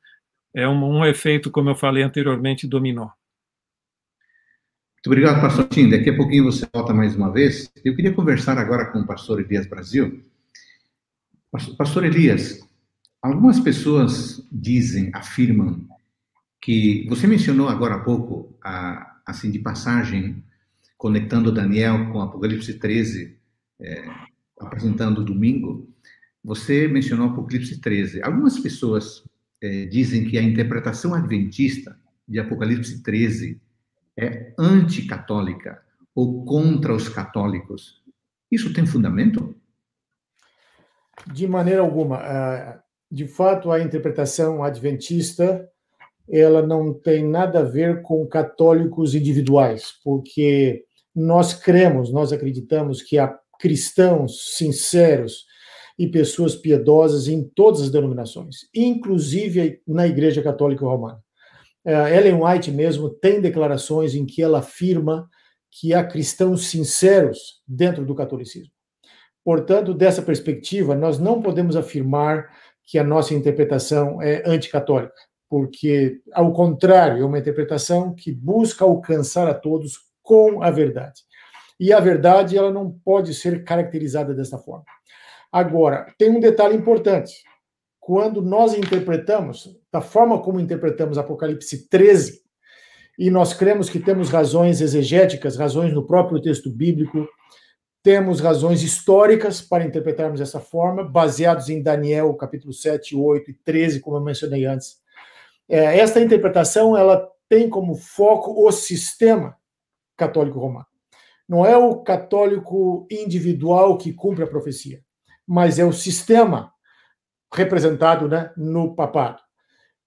é um, um efeito, como eu falei anteriormente, dominó. Muito obrigado, pastor Tim. Daqui a pouquinho você volta mais uma vez. Eu queria conversar agora com o pastor Elias Brasil. Pastor Elias, algumas pessoas dizem, afirmam, que você mencionou agora há pouco, assim, de passagem, conectando Daniel com Apocalipse 13, é, apresentando domingo, você mencionou Apocalipse 13. Algumas pessoas é, dizem que a interpretação adventista de Apocalipse 13 é anticatólica ou contra os católicos. Isso tem fundamento? De maneira alguma. Ah, de fato, a interpretação adventista ela não tem nada a ver com católicos individuais, porque nós cremos, nós acreditamos que a cristãos sinceros e pessoas piedosas em todas as denominações, inclusive na Igreja Católica Romana. É, Ellen White mesmo tem declarações em que ela afirma que há cristãos sinceros dentro do catolicismo. Portanto, dessa perspectiva, nós não podemos afirmar que a nossa interpretação é anticatólica, porque, ao contrário, é uma interpretação que busca alcançar a todos com a verdade. E a verdade, ela não pode ser caracterizada dessa forma. Agora, tem um detalhe importante. Quando nós interpretamos, da forma como interpretamos Apocalipse 13, e nós cremos que temos razões exegéticas, razões no próprio texto bíblico, temos razões históricas para interpretarmos dessa forma, baseados em Daniel, capítulo 7, 8 e 13, como eu mencionei antes. É, esta interpretação ela tem como foco o sistema católico romano. Não é o católico individual que cumpre a profecia, mas é o sistema representado né, no papado.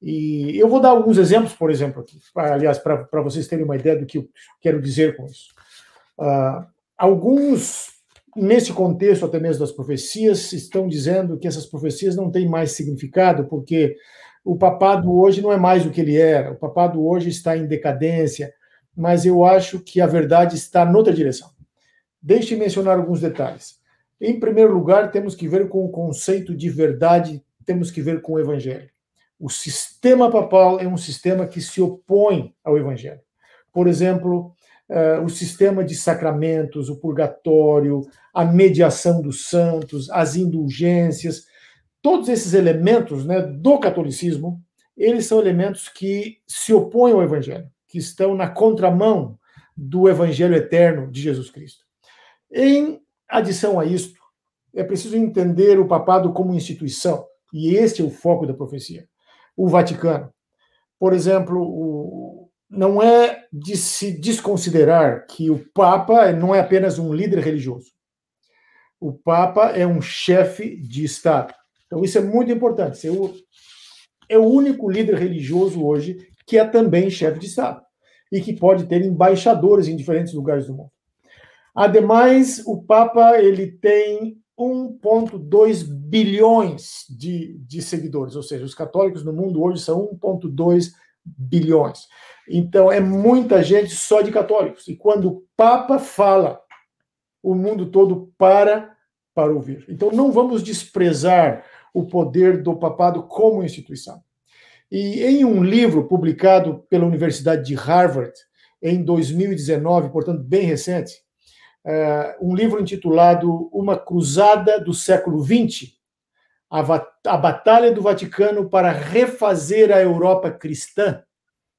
E eu vou dar alguns exemplos, por exemplo, aqui, aliás, para vocês terem uma ideia do que eu quero dizer com isso. Uh, alguns, nesse contexto até mesmo das profecias, estão dizendo que essas profecias não têm mais significado, porque o papado hoje não é mais o que ele era, o papado hoje está em decadência, mas eu acho que a verdade está noutra direção. Deixe mencionar alguns detalhes. Em primeiro lugar, temos que ver com o conceito de verdade, temos que ver com o evangelho. O sistema papal é um sistema que se opõe ao evangelho. Por exemplo, uh, o sistema de sacramentos, o purgatório, a mediação dos santos, as indulgências, todos esses elementos né, do catolicismo, eles são elementos que se opõem ao evangelho, que estão na contramão do evangelho eterno de Jesus Cristo. Em adição a isto, é preciso entender o papado como instituição, e este é o foco da profecia. O Vaticano, por exemplo, o, não é de se desconsiderar que o Papa não é apenas um líder religioso. O Papa é um chefe de Estado. Então, isso é muito importante. É o único líder religioso hoje que é também chefe de Estado e que pode ter embaixadores em diferentes lugares do mundo. Ademais, o Papa ele tem 1,2 bilhões de, de seguidores, ou seja, os católicos no mundo hoje são 1,2 bilhões. Então, é muita gente só de católicos. E quando o Papa fala, o mundo todo para para ouvir. Então, não vamos desprezar o poder do papado como instituição. E em um livro publicado pela Universidade de Harvard em 2019, portanto, bem recente, um livro intitulado Uma Cruzada do Século XX, a Batalha do Vaticano para Refazer a Europa Cristã,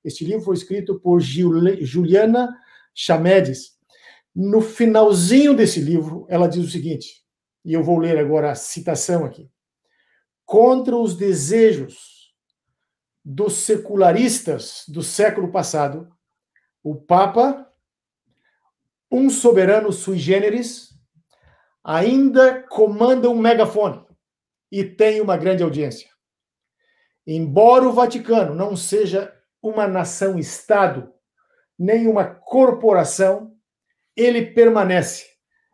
este livro foi escrito por Juliana Chamedes. No finalzinho desse livro, ela diz o seguinte, e eu vou ler agora a citação aqui. Contra os desejos dos secularistas do século passado, o Papa, um soberano sui generis, ainda comanda um megafone e tem uma grande audiência. Embora o Vaticano não seja uma nação-estado, nem uma corporação, ele permanece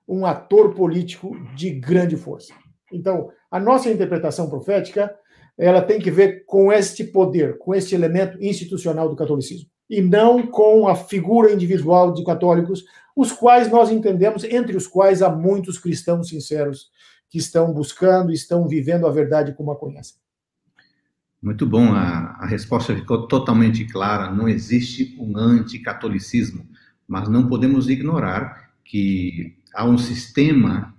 um ator político de grande força. Então, a nossa interpretação profética, ela tem que ver com este poder, com este elemento institucional do catolicismo, e não com a figura individual de católicos, os quais nós entendemos, entre os quais há muitos cristãos sinceros que estão buscando, estão vivendo a verdade como a conhecem. Muito bom, a, a resposta ficou totalmente clara. Não existe um anticatolicismo, mas não podemos ignorar que há um sistema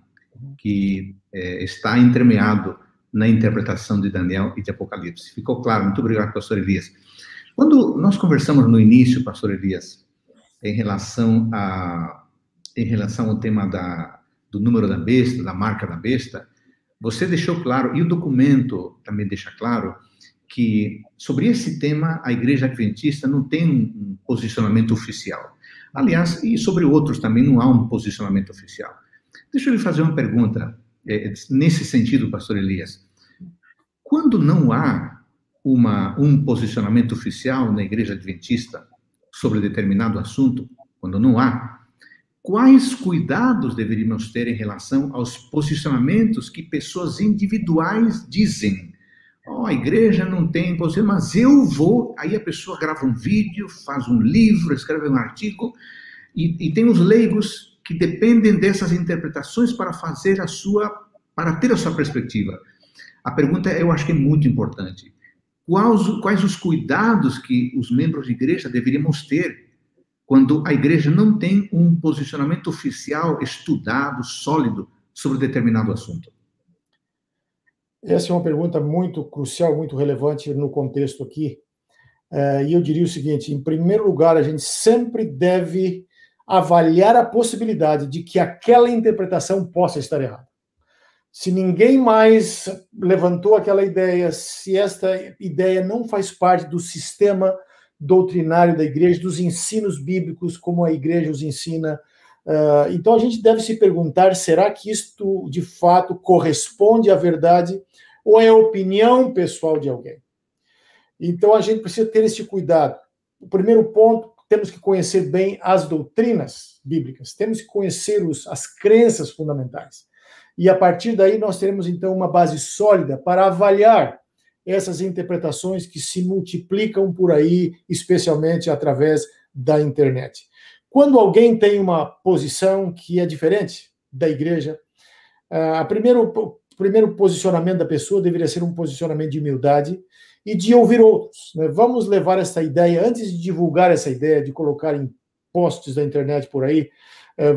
que é, está entremeado na interpretação de Daniel e de Apocalipse. Ficou claro? Muito obrigado, pastor Elias. Quando nós conversamos no início, pastor Elias, em relação, a, em relação ao tema da, do número da besta, da marca da besta, você deixou claro, e o documento também deixa claro, que sobre esse tema a Igreja Adventista não tem um posicionamento oficial. Aliás, e sobre outros também não há um posicionamento oficial. Deixa eu lhe fazer uma pergunta é, nesse sentido, pastor Elias. Quando não há uma, um posicionamento oficial na Igreja Adventista sobre determinado assunto, quando não há, quais cuidados deveríamos ter em relação aos posicionamentos que pessoas individuais dizem. Oh, a igreja não tem posicionamento, mas eu vou. Aí a pessoa grava um vídeo, faz um livro, escreve um artigo, e, e tem os leigos que dependem dessas interpretações para fazer a sua, para ter a sua perspectiva. A pergunta, eu acho que é muito importante. Quais, quais os cuidados que os membros de igreja deveríamos ter quando a igreja não tem um posicionamento oficial estudado, sólido, sobre determinado assunto? Essa é uma pergunta muito crucial, muito relevante no contexto aqui. É, e eu diria o seguinte: em primeiro lugar, a gente sempre deve avaliar a possibilidade de que aquela interpretação possa estar errada. Se ninguém mais levantou aquela ideia, se esta ideia não faz parte do sistema doutrinário da igreja, dos ensinos bíblicos, como a igreja os ensina. Uh, então a gente deve se perguntar: será que isto de fato corresponde à verdade ou é a opinião pessoal de alguém? Então a gente precisa ter esse cuidado. O primeiro ponto, temos que conhecer bem as doutrinas bíblicas, temos que conhecer os, as crenças fundamentais. E a partir daí nós teremos então uma base sólida para avaliar essas interpretações que se multiplicam por aí, especialmente através da internet. Quando alguém tem uma posição que é diferente da igreja, ah, a primeiro, o primeiro posicionamento da pessoa deveria ser um posicionamento de humildade e de ouvir outros. Né? Vamos levar essa ideia, antes de divulgar essa ideia, de colocar em posts da internet por aí,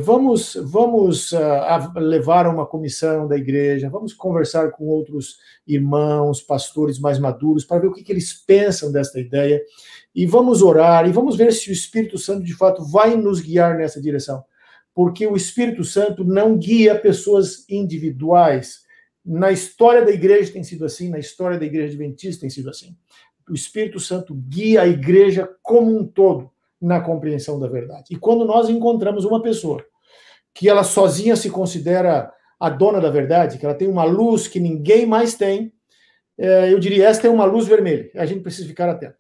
vamos, vamos uh, levar uma comissão da igreja, vamos conversar com outros irmãos, pastores mais maduros, para ver o que, que eles pensam desta ideia, e vamos orar, e vamos ver se o Espírito Santo de fato vai nos guiar nessa direção. Porque o Espírito Santo não guia pessoas individuais. Na história da igreja tem sido assim, na história da igreja adventista tem sido assim. O Espírito Santo guia a igreja como um todo na compreensão da verdade. E quando nós encontramos uma pessoa que ela sozinha se considera a dona da verdade, que ela tem uma luz que ninguém mais tem, é, eu diria, esta é uma luz vermelha. A gente precisa ficar atento.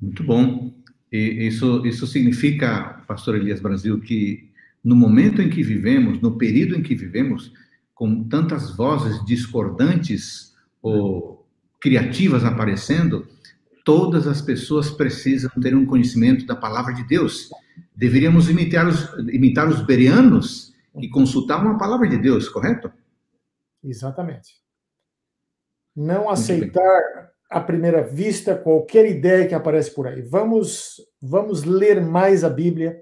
Muito bom. E isso, isso significa, pastor Elias Brasil, que no momento em que vivemos, no período em que vivemos, com tantas vozes discordantes ou criativas aparecendo, todas as pessoas precisam ter um conhecimento da palavra de Deus. Deveríamos imitar os, imitar os berianos que consultavam a palavra de Deus, correto? Exatamente. Não aceitar à primeira vista qualquer ideia que aparece por aí. Vamos, vamos ler mais a Bíblia.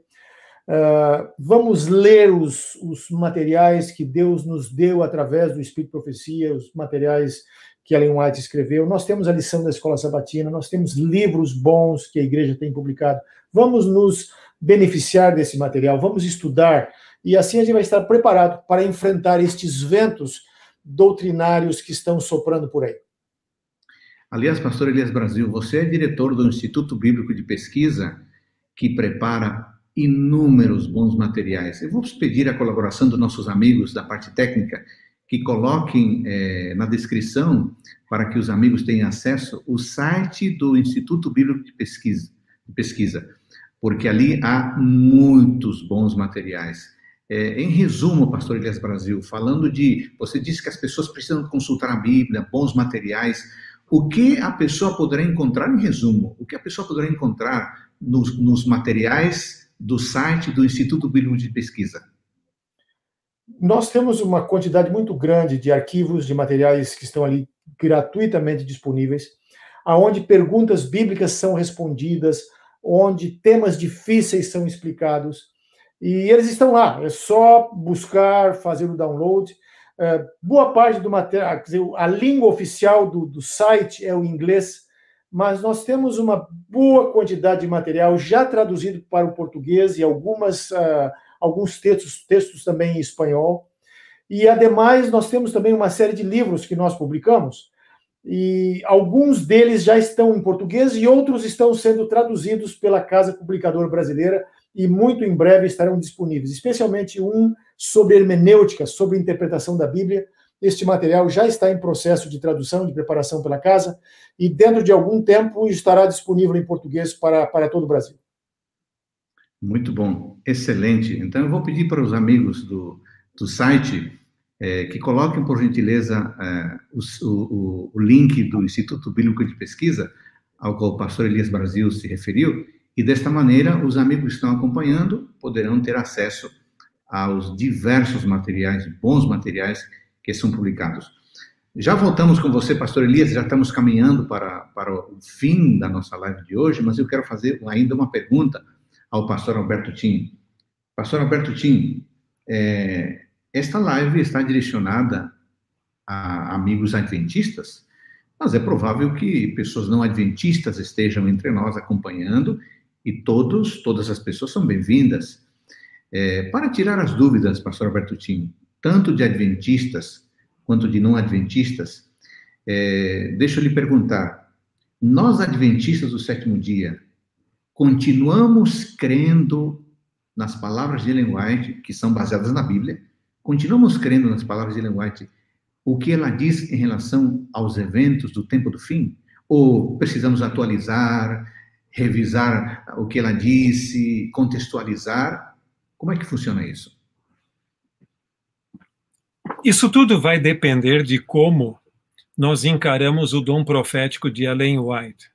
Uh, vamos ler os, os materiais que Deus nos deu através do Espírito Profecia, os materiais que Ellen White escreveu, nós temos a lição da Escola Sabatina, nós temos livros bons que a igreja tem publicado. Vamos nos beneficiar desse material, vamos estudar, e assim a gente vai estar preparado para enfrentar estes ventos doutrinários que estão soprando por aí. Aliás, pastor Elias Brasil, você é diretor do Instituto Bíblico de Pesquisa, que prepara inúmeros bons materiais. Eu vou pedir a colaboração dos nossos amigos da parte técnica que coloquem é, na descrição, para que os amigos tenham acesso, o site do Instituto Bíblico de Pesquisa, de pesquisa porque ali há muitos bons materiais. É, em resumo, Pastor Elias Brasil, falando de. Você disse que as pessoas precisam consultar a Bíblia, bons materiais. O que a pessoa poderá encontrar, em resumo, o que a pessoa poderá encontrar nos, nos materiais do site do Instituto Bíblico de Pesquisa? Nós temos uma quantidade muito grande de arquivos, de materiais que estão ali gratuitamente disponíveis, aonde perguntas bíblicas são respondidas, onde temas difíceis são explicados, e eles estão lá, é só buscar, fazer o download. É, boa parte do material, a língua oficial do, do site é o inglês, mas nós temos uma boa quantidade de material já traduzido para o português e algumas. Uh, alguns textos, textos também em espanhol. E, ademais, nós temos também uma série de livros que nós publicamos, e alguns deles já estão em português e outros estão sendo traduzidos pela Casa Publicadora Brasileira e muito em breve estarão disponíveis, especialmente um sobre hermenêutica, sobre interpretação da Bíblia. Este material já está em processo de tradução, de preparação pela casa, e dentro de algum tempo estará disponível em português para, para todo o Brasil. Muito bom, excelente. Então, eu vou pedir para os amigos do, do site é, que coloquem, por gentileza, é, o, o, o, link do Instituto Bíblico de Pesquisa, ao qual o pastor Elias Brasil se referiu, e desta maneira os amigos que estão acompanhando poderão ter acesso aos diversos materiais, bons materiais que são publicados. Já voltamos com você, pastor Elias, já estamos caminhando para, para o fim da nossa live de hoje, mas eu quero fazer ainda uma pergunta ao pastor Alberto Tim. Pastor Alberto Tim, é, esta live está direcionada a amigos adventistas, mas é provável que pessoas não adventistas estejam entre nós acompanhando e todos, todas as pessoas são bem-vindas. É, para tirar as dúvidas, pastor Alberto Tim, tanto de adventistas quanto de não adventistas, é, deixa eu lhe perguntar, nós adventistas do sétimo dia, continuamos crendo nas palavras de Ellen White, que são baseadas na Bíblia, continuamos crendo nas palavras de Ellen White, o que ela diz em relação aos eventos do tempo do fim? Ou precisamos atualizar, revisar o que ela disse, contextualizar? Como é que funciona isso? Isso tudo vai depender de como nós encaramos o dom profético de Ellen White.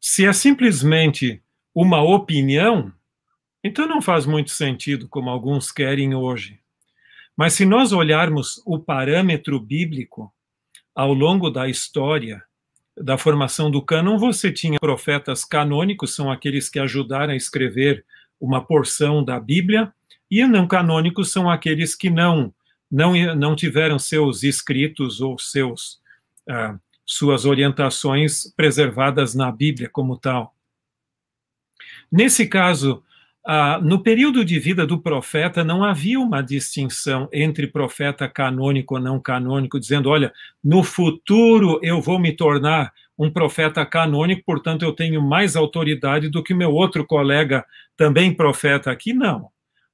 Se é simplesmente uma opinião, então não faz muito sentido, como alguns querem hoje. Mas se nós olharmos o parâmetro bíblico ao longo da história da formação do cânon, você tinha profetas canônicos, são aqueles que ajudaram a escrever uma porção da Bíblia, e não canônicos são aqueles que não não, não tiveram seus escritos ou seus ah, suas orientações preservadas na Bíblia como tal. Nesse caso, ah, no período de vida do profeta, não havia uma distinção entre profeta canônico ou não canônico, dizendo: olha, no futuro eu vou me tornar um profeta canônico, portanto eu tenho mais autoridade do que meu outro colega, também profeta aqui. Não.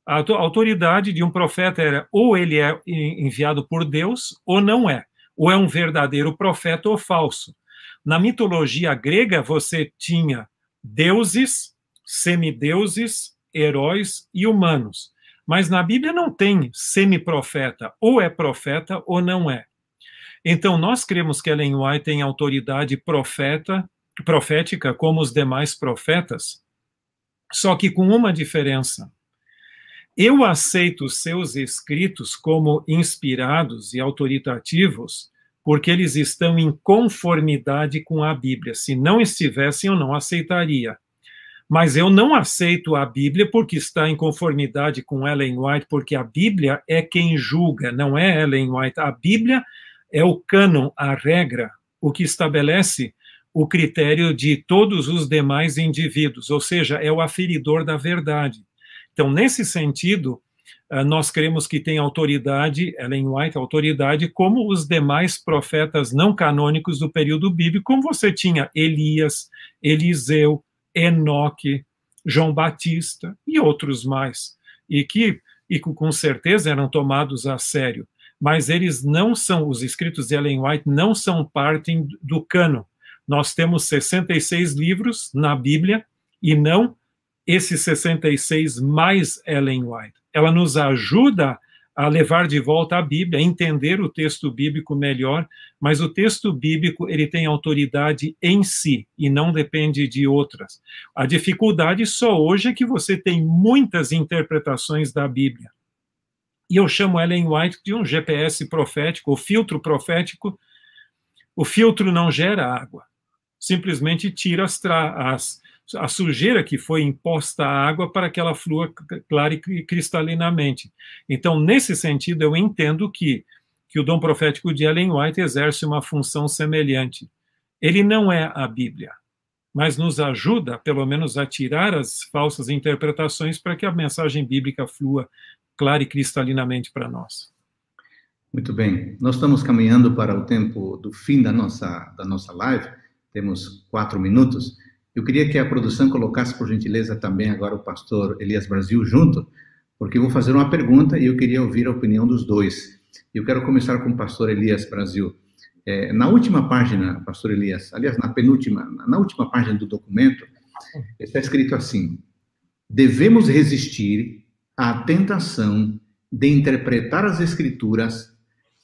A autoridade de um profeta era ou ele é enviado por Deus ou não é ou é um verdadeiro profeta ou falso. Na mitologia grega, você tinha deuses, semideuses, heróis e humanos. Mas na Bíblia não tem semi-profeta, ou é profeta ou não é. Então, nós cremos que Ellen White tem autoridade profeta, profética como os demais profetas, só que com uma diferença. Eu aceito os seus escritos como inspirados e autoritativos porque eles estão em conformidade com a Bíblia. Se não estivessem, eu não aceitaria. Mas eu não aceito a Bíblia porque está em conformidade com Ellen White, porque a Bíblia é quem julga, não é Ellen White. A Bíblia é o cânon, a regra, o que estabelece o critério de todos os demais indivíduos, ou seja, é o aferidor da verdade. Então, nesse sentido, eh, nós cremos que tem autoridade, Ellen White, autoridade, como os demais profetas não canônicos do período bíblico, como você tinha Elias, Eliseu, Enoque, João Batista e outros mais, e que e com certeza eram tomados a sério. Mas eles não são, os escritos de Ellen White não são parte do cano. Nós temos 66 livros na Bíblia e não esses 66 mais Ellen White. Ela nos ajuda a levar de volta a Bíblia, a entender o texto bíblico melhor, mas o texto bíblico ele tem autoridade em si e não depende de outras. A dificuldade só hoje é que você tem muitas interpretações da Bíblia. E eu chamo Ellen White de um GPS profético, o filtro profético. O filtro não gera água, simplesmente tira as, as a sujeira que foi imposta à água para que ela flua clara e cristalinamente. Então, nesse sentido, eu entendo que, que o dom profético de Ellen White exerce uma função semelhante. Ele não é a Bíblia, mas nos ajuda, pelo menos, a tirar as falsas interpretações para que a mensagem bíblica flua clara e cristalinamente para nós. Muito bem. Nós estamos caminhando para o tempo do fim da nossa, da nossa live. Temos quatro minutos. Eu queria que a produção colocasse, por gentileza, também agora o pastor Elias Brasil junto, porque eu vou fazer uma pergunta e eu queria ouvir a opinião dos dois. Eu quero começar com o pastor Elias Brasil. É, na última página, pastor Elias, aliás, na penúltima, na última página do documento, está escrito assim: devemos resistir à tentação de interpretar as Escrituras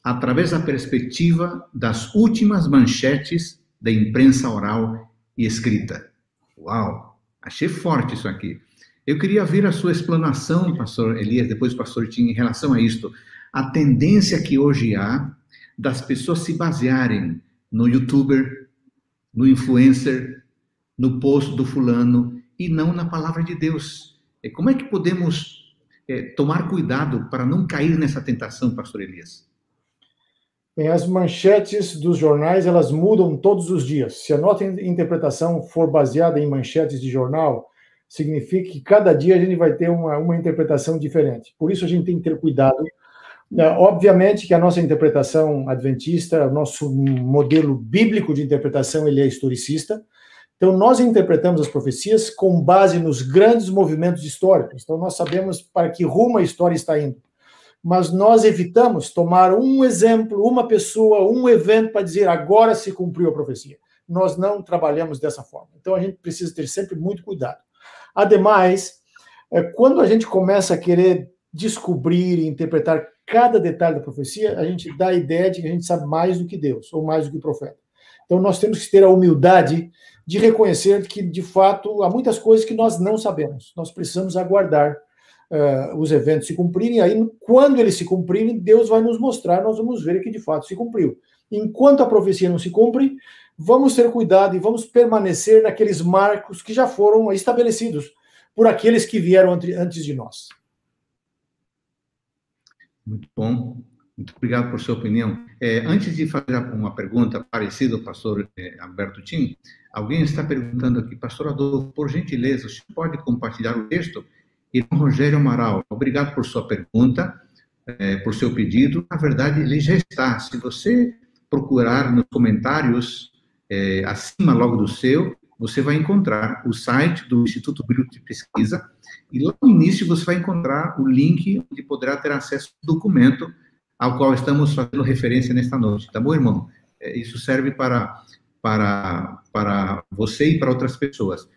através da perspectiva das últimas manchetes da imprensa oral e escrita. Uau, achei forte isso aqui. Eu queria ver a sua explanação, pastor Elias, depois pastor Tim, em relação a isto. A tendência que hoje há das pessoas se basearem no youtuber, no influencer, no post do fulano e não na palavra de Deus. Como é que podemos é, tomar cuidado para não cair nessa tentação, pastor Elias? As manchetes dos jornais elas mudam todos os dias. Se a nossa interpretação for baseada em manchetes de jornal, significa que cada dia a gente vai ter uma, uma interpretação diferente. Por isso a gente tem que ter cuidado. É, obviamente que a nossa interpretação adventista, o nosso modelo bíblico de interpretação, ele é historicista. Então nós interpretamos as profecias com base nos grandes movimentos históricos. Então nós sabemos para que rumo a história está indo mas nós evitamos tomar um exemplo, uma pessoa, um evento para dizer agora se cumpriu a profecia. Nós não trabalhamos dessa forma. Então a gente precisa ter sempre muito cuidado. Ademais, é, quando a gente começa a querer descobrir e interpretar cada detalhe da profecia, a gente dá a ideia de que a gente sabe mais do que Deus, ou mais do que o profeta. Então nós temos que ter a humildade de reconhecer que, de fato, há muitas coisas que nós não sabemos. Nós precisamos aguardar uh, os eventos se cumprirem, aí quando eles se cumprirem, Deus vai nos mostrar, nós vamos ver que de fato se cumpriu. Enquanto a profecia não se cumpre, vamos ter cuidado e vamos permanecer naqueles marcos que já foram estabelecidos por aqueles que vieram antes de nós. Muito bom. Muito obrigado por sua opinião. É, antes de fazer uma pergunta parecida ao pastor é, Alberto Tim, alguém está perguntando aqui, pastor Adolfo, por gentileza, você pode compartilhar o texto? Irmão Rogério Amaral, obrigado por sua pergunta, é, por seu pedido. Na verdade, ele já está. Se você procurar nos comentários, é, acima logo do seu, você vai encontrar o site do Instituto Bíblico de Pesquisa e lá no início você vai encontrar o link onde poderá ter acesso ao documento ao qual estamos fazendo referência nesta noite. Tá bom, irmão? É, isso serve para, para, para você e para outras pessoas.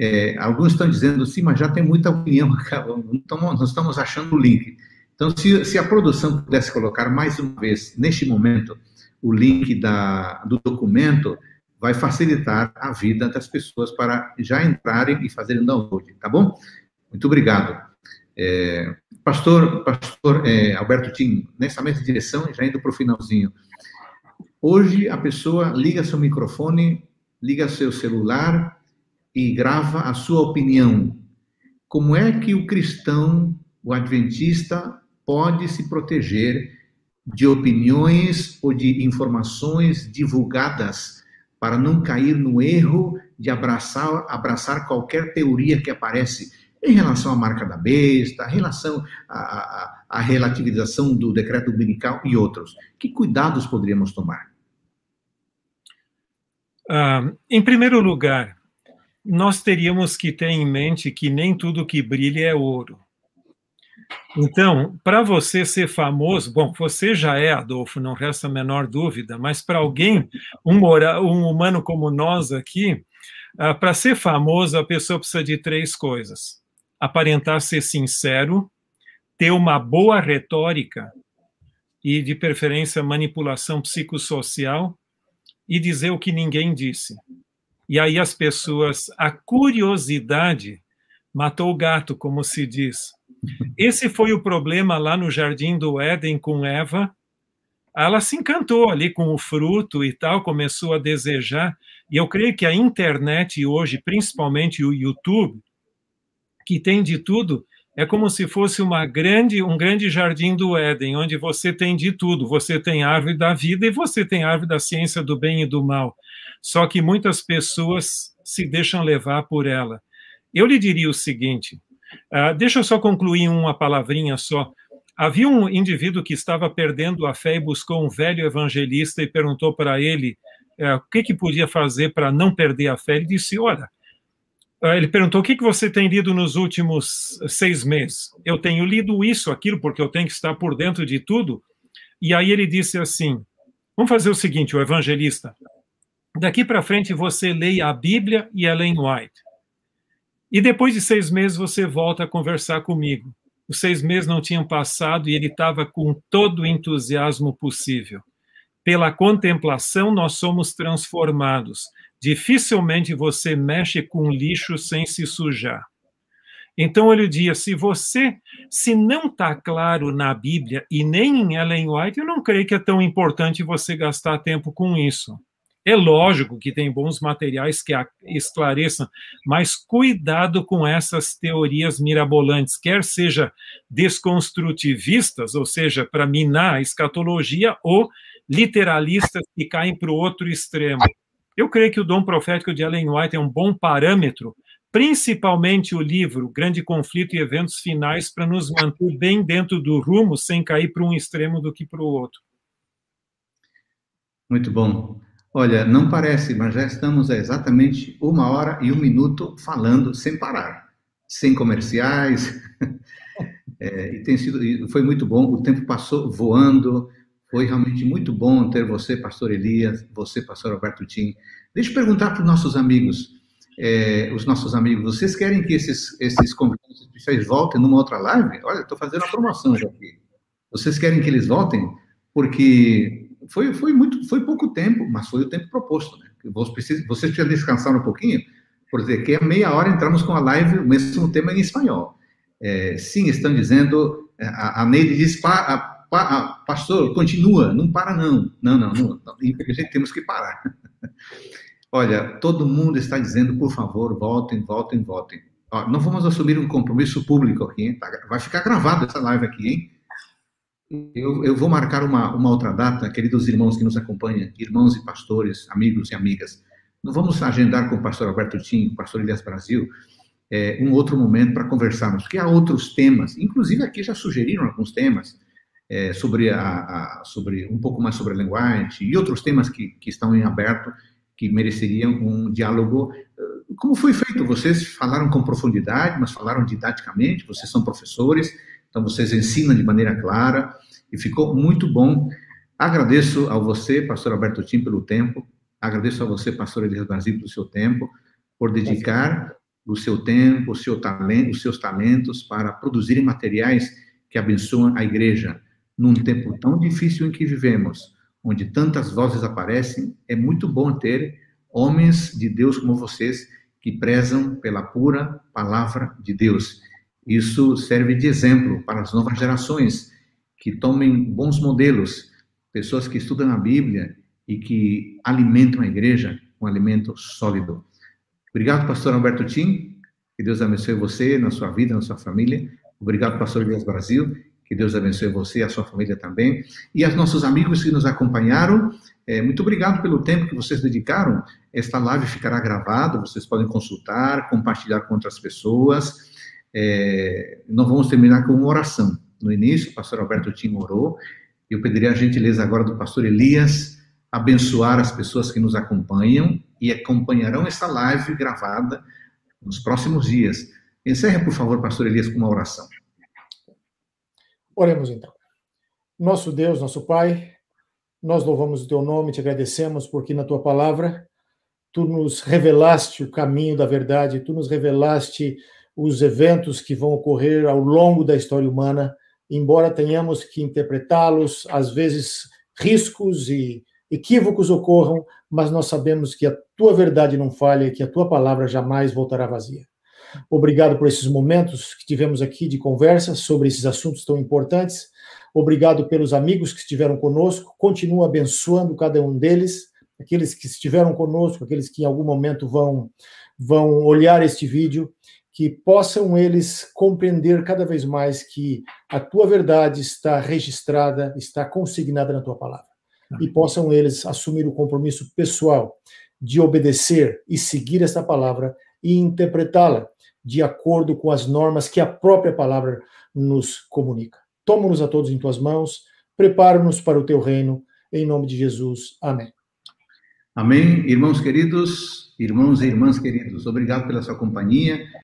É, alguns estão dizendo, sim, mas já tem muita opinião, nós estamos achando o link. Então, se, se, a produção pudesse colocar mais uma vez, neste momento, o link da, do documento, vai facilitar a vida das pessoas para já entrarem e fazerem download, tá bom? Muito obrigado. É, pastor pastor é, Alberto Tim, nessa mesma direção, já indo para o finalzinho. Hoje, a pessoa liga seu microfone, liga seu celular, e grava a sua opinião. Como é que o cristão, o adventista, pode se proteger de opiniões ou de informações divulgadas para não cair no erro de abraçar, abraçar qualquer teoria que aparece em relação à marca da besta, em relação à, à relativização do decreto dominical e outros. Que cuidados poderíamos tomar? Ah, em primeiro lugar, nós teríamos que ter em mente que nem tudo que brilha é ouro. Então, para você ser famoso, bom, você já é, Adolfo, não resta a menor dúvida, mas para alguém, um, um, humano como nós aqui, uh, para ser famoso, a pessoa precisa de três coisas: aparentar ser sincero, ter uma boa retórica e, de preferência, manipulação psicossocial e dizer o que ninguém disse. E aí as pessoas, a curiosidade matou o gato, como se diz. Esse foi o problema lá no jardim do Éden com Eva. Ela se encantou ali com o fruto e tal, começou a desejar. E eu creio que a internet hoje, principalmente o YouTube, que tem de tudo, é como se fosse uma grande, um grande jardim do Éden, onde você tem de tudo. Você tem árvore da vida e você tem árvore da ciência do bem e do mal. Só que muitas pessoas se deixam levar por ela. Eu lhe diria o seguinte: uh, deixa eu só concluir uma palavrinha só. Havia um indivíduo que estava perdendo a fé e buscou um velho evangelista e perguntou para ele uh, o que, que podia fazer para não perder a fé. Ele disse: Olha, uh, ele perguntou: o que, que você tem lido nos últimos seis meses? Eu tenho lido isso, aquilo, porque eu tenho que estar por dentro de tudo. E aí ele disse assim: Vamos fazer o seguinte, o evangelista. Daqui para frente você leia a Bíblia e Ellen White. E depois de seis meses você volta a conversar comigo. Os seis meses não tinham passado e ele estava com todo o entusiasmo possível. Pela contemplação, nós somos transformados. Dificilmente você mexe com lixo sem se sujar. Então ele diz: se você, se não está claro na Bíblia e nem em Ellen White, eu não creio que é tão importante você gastar tempo com isso. É lógico que tem bons materiais que esclareçam, mas cuidado com essas teorias mirabolantes, quer seja desconstrutivistas, ou seja, para minar a escatologia, ou literalistas que caem para o outro extremo. Eu creio que o dom profético de Ellen White é um bom parâmetro, principalmente o livro Grande Conflito e Eventos Finais, para nos manter bem dentro do rumo, sem cair para um extremo do que para o outro. Muito bom. Olha, não parece, mas já estamos há exatamente uma hora e um minuto falando sem parar, sem comerciais. É, e tem sido, foi muito bom. O tempo passou voando. Foi realmente muito bom ter você, Pastor Elias, você, Pastor Alberto Tim. Deixa eu perguntar para os nossos amigos, é, os nossos amigos, vocês querem que esses, esses convidados especiais voltem numa outra live? Olha, estou fazendo a promoção já aqui. Vocês querem que eles voltem? Porque foi, foi muito, foi pouco tempo, mas foi o tempo proposto, né? Vocês, vocês precisam descansar um pouquinho, porque que a meia hora entramos com a live, o mesmo tema em espanhol. É, sim, estão dizendo, a, a Neide diz, pa, pa, pastor, continua, não para não. Não, não, não, não infelizmente temos que parar. Olha, todo mundo está dizendo, por favor, voltem, voltem, voltem. Ó, não vamos assumir um compromisso público aqui, hein? Tá, vai ficar gravado essa live aqui, hein? Eu, eu, vou marcar uma, uma outra data, queridos irmãos que nos acompanham, irmãos e pastores, amigos e amigas. Não vamos agendar com o pastor Alberto Tim, o pastor Elias Brasil, é, um outro momento para conversarmos, porque há outros temas, inclusive aqui já sugeriram alguns temas, é, sobre, a, a, sobre um pouco mais sobre a linguagem e outros temas que, que estão em aberto, que mereceriam um diálogo. Como foi feito? Vocês falaram com profundidade, mas falaram didaticamente, vocês são professores, então, vocês ensinam de maneira clara e ficou muito bom. Agradeço a você, pastor Alberto Tim, pelo tempo. Agradeço a você, pastor Elias Brasil, pelo seu tempo, por dedicar o seu tempo, o seu talento, os seus talentos para produzirem materiais que abençoam a igreja. Num tempo tão difícil em que vivemos, onde tantas vozes aparecem, é muito bom ter homens de Deus como vocês que prezam pela pura palavra de Deus. Isso serve de exemplo para as novas gerações que tomem bons modelos, pessoas que estudam a Bíblia e que alimentam a igreja com um alimento sólido. Obrigado, pastor Alberto Tim. Que Deus abençoe você, na sua vida, na sua família. Obrigado, pastor Elias Brasil. Que Deus abençoe você e a sua família também. E aos nossos amigos que nos acompanharam, é, muito obrigado pelo tempo que vocês dedicaram. Esta live ficará gravada, vocês podem consultar, compartilhar com outras pessoas. É, nós vamos terminar com uma oração. No início, o pastor Alberto Tim orou. Eu pediria a gentileza agora do pastor Elias abençoar as pessoas que nos acompanham e acompanharão essa live gravada nos próximos dias. Encerre, por favor, pastor Elias, com uma oração. Oremos então. Nosso Deus, nosso Pai, nós louvamos o teu nome, te agradecemos porque na tua palavra tu nos revelaste o caminho da verdade, tu nos revelaste os eventos que vão ocorrer ao longo da história humana, embora tenhamos que interpretá-los, às vezes riscos e equívocos ocorram, mas nós sabemos que a tua verdade não falha e que a tua palavra jamais voltará vazia. Obrigado por esses momentos que tivemos aqui de conversa sobre esses assuntos tão importantes. Obrigado pelos amigos que estiveram conosco. Continua abençoando cada um deles, aqueles que estiveram conosco, aqueles que em algum momento vão vão olhar este vídeo que possam eles compreender cada vez mais que a tua verdade está registrada, está consignada na tua palavra. E possam eles assumir o compromisso pessoal de obedecer e seguir esta palavra e interpretá-la de acordo com as normas que a própria palavra nos comunica. Toma-nos a todos em tuas mãos, prepara-nos para o teu reino, em nome de Jesus. Amém. Amém. Irmãos queridos, irmãos e irmãs queridos, obrigado pela sua companhia.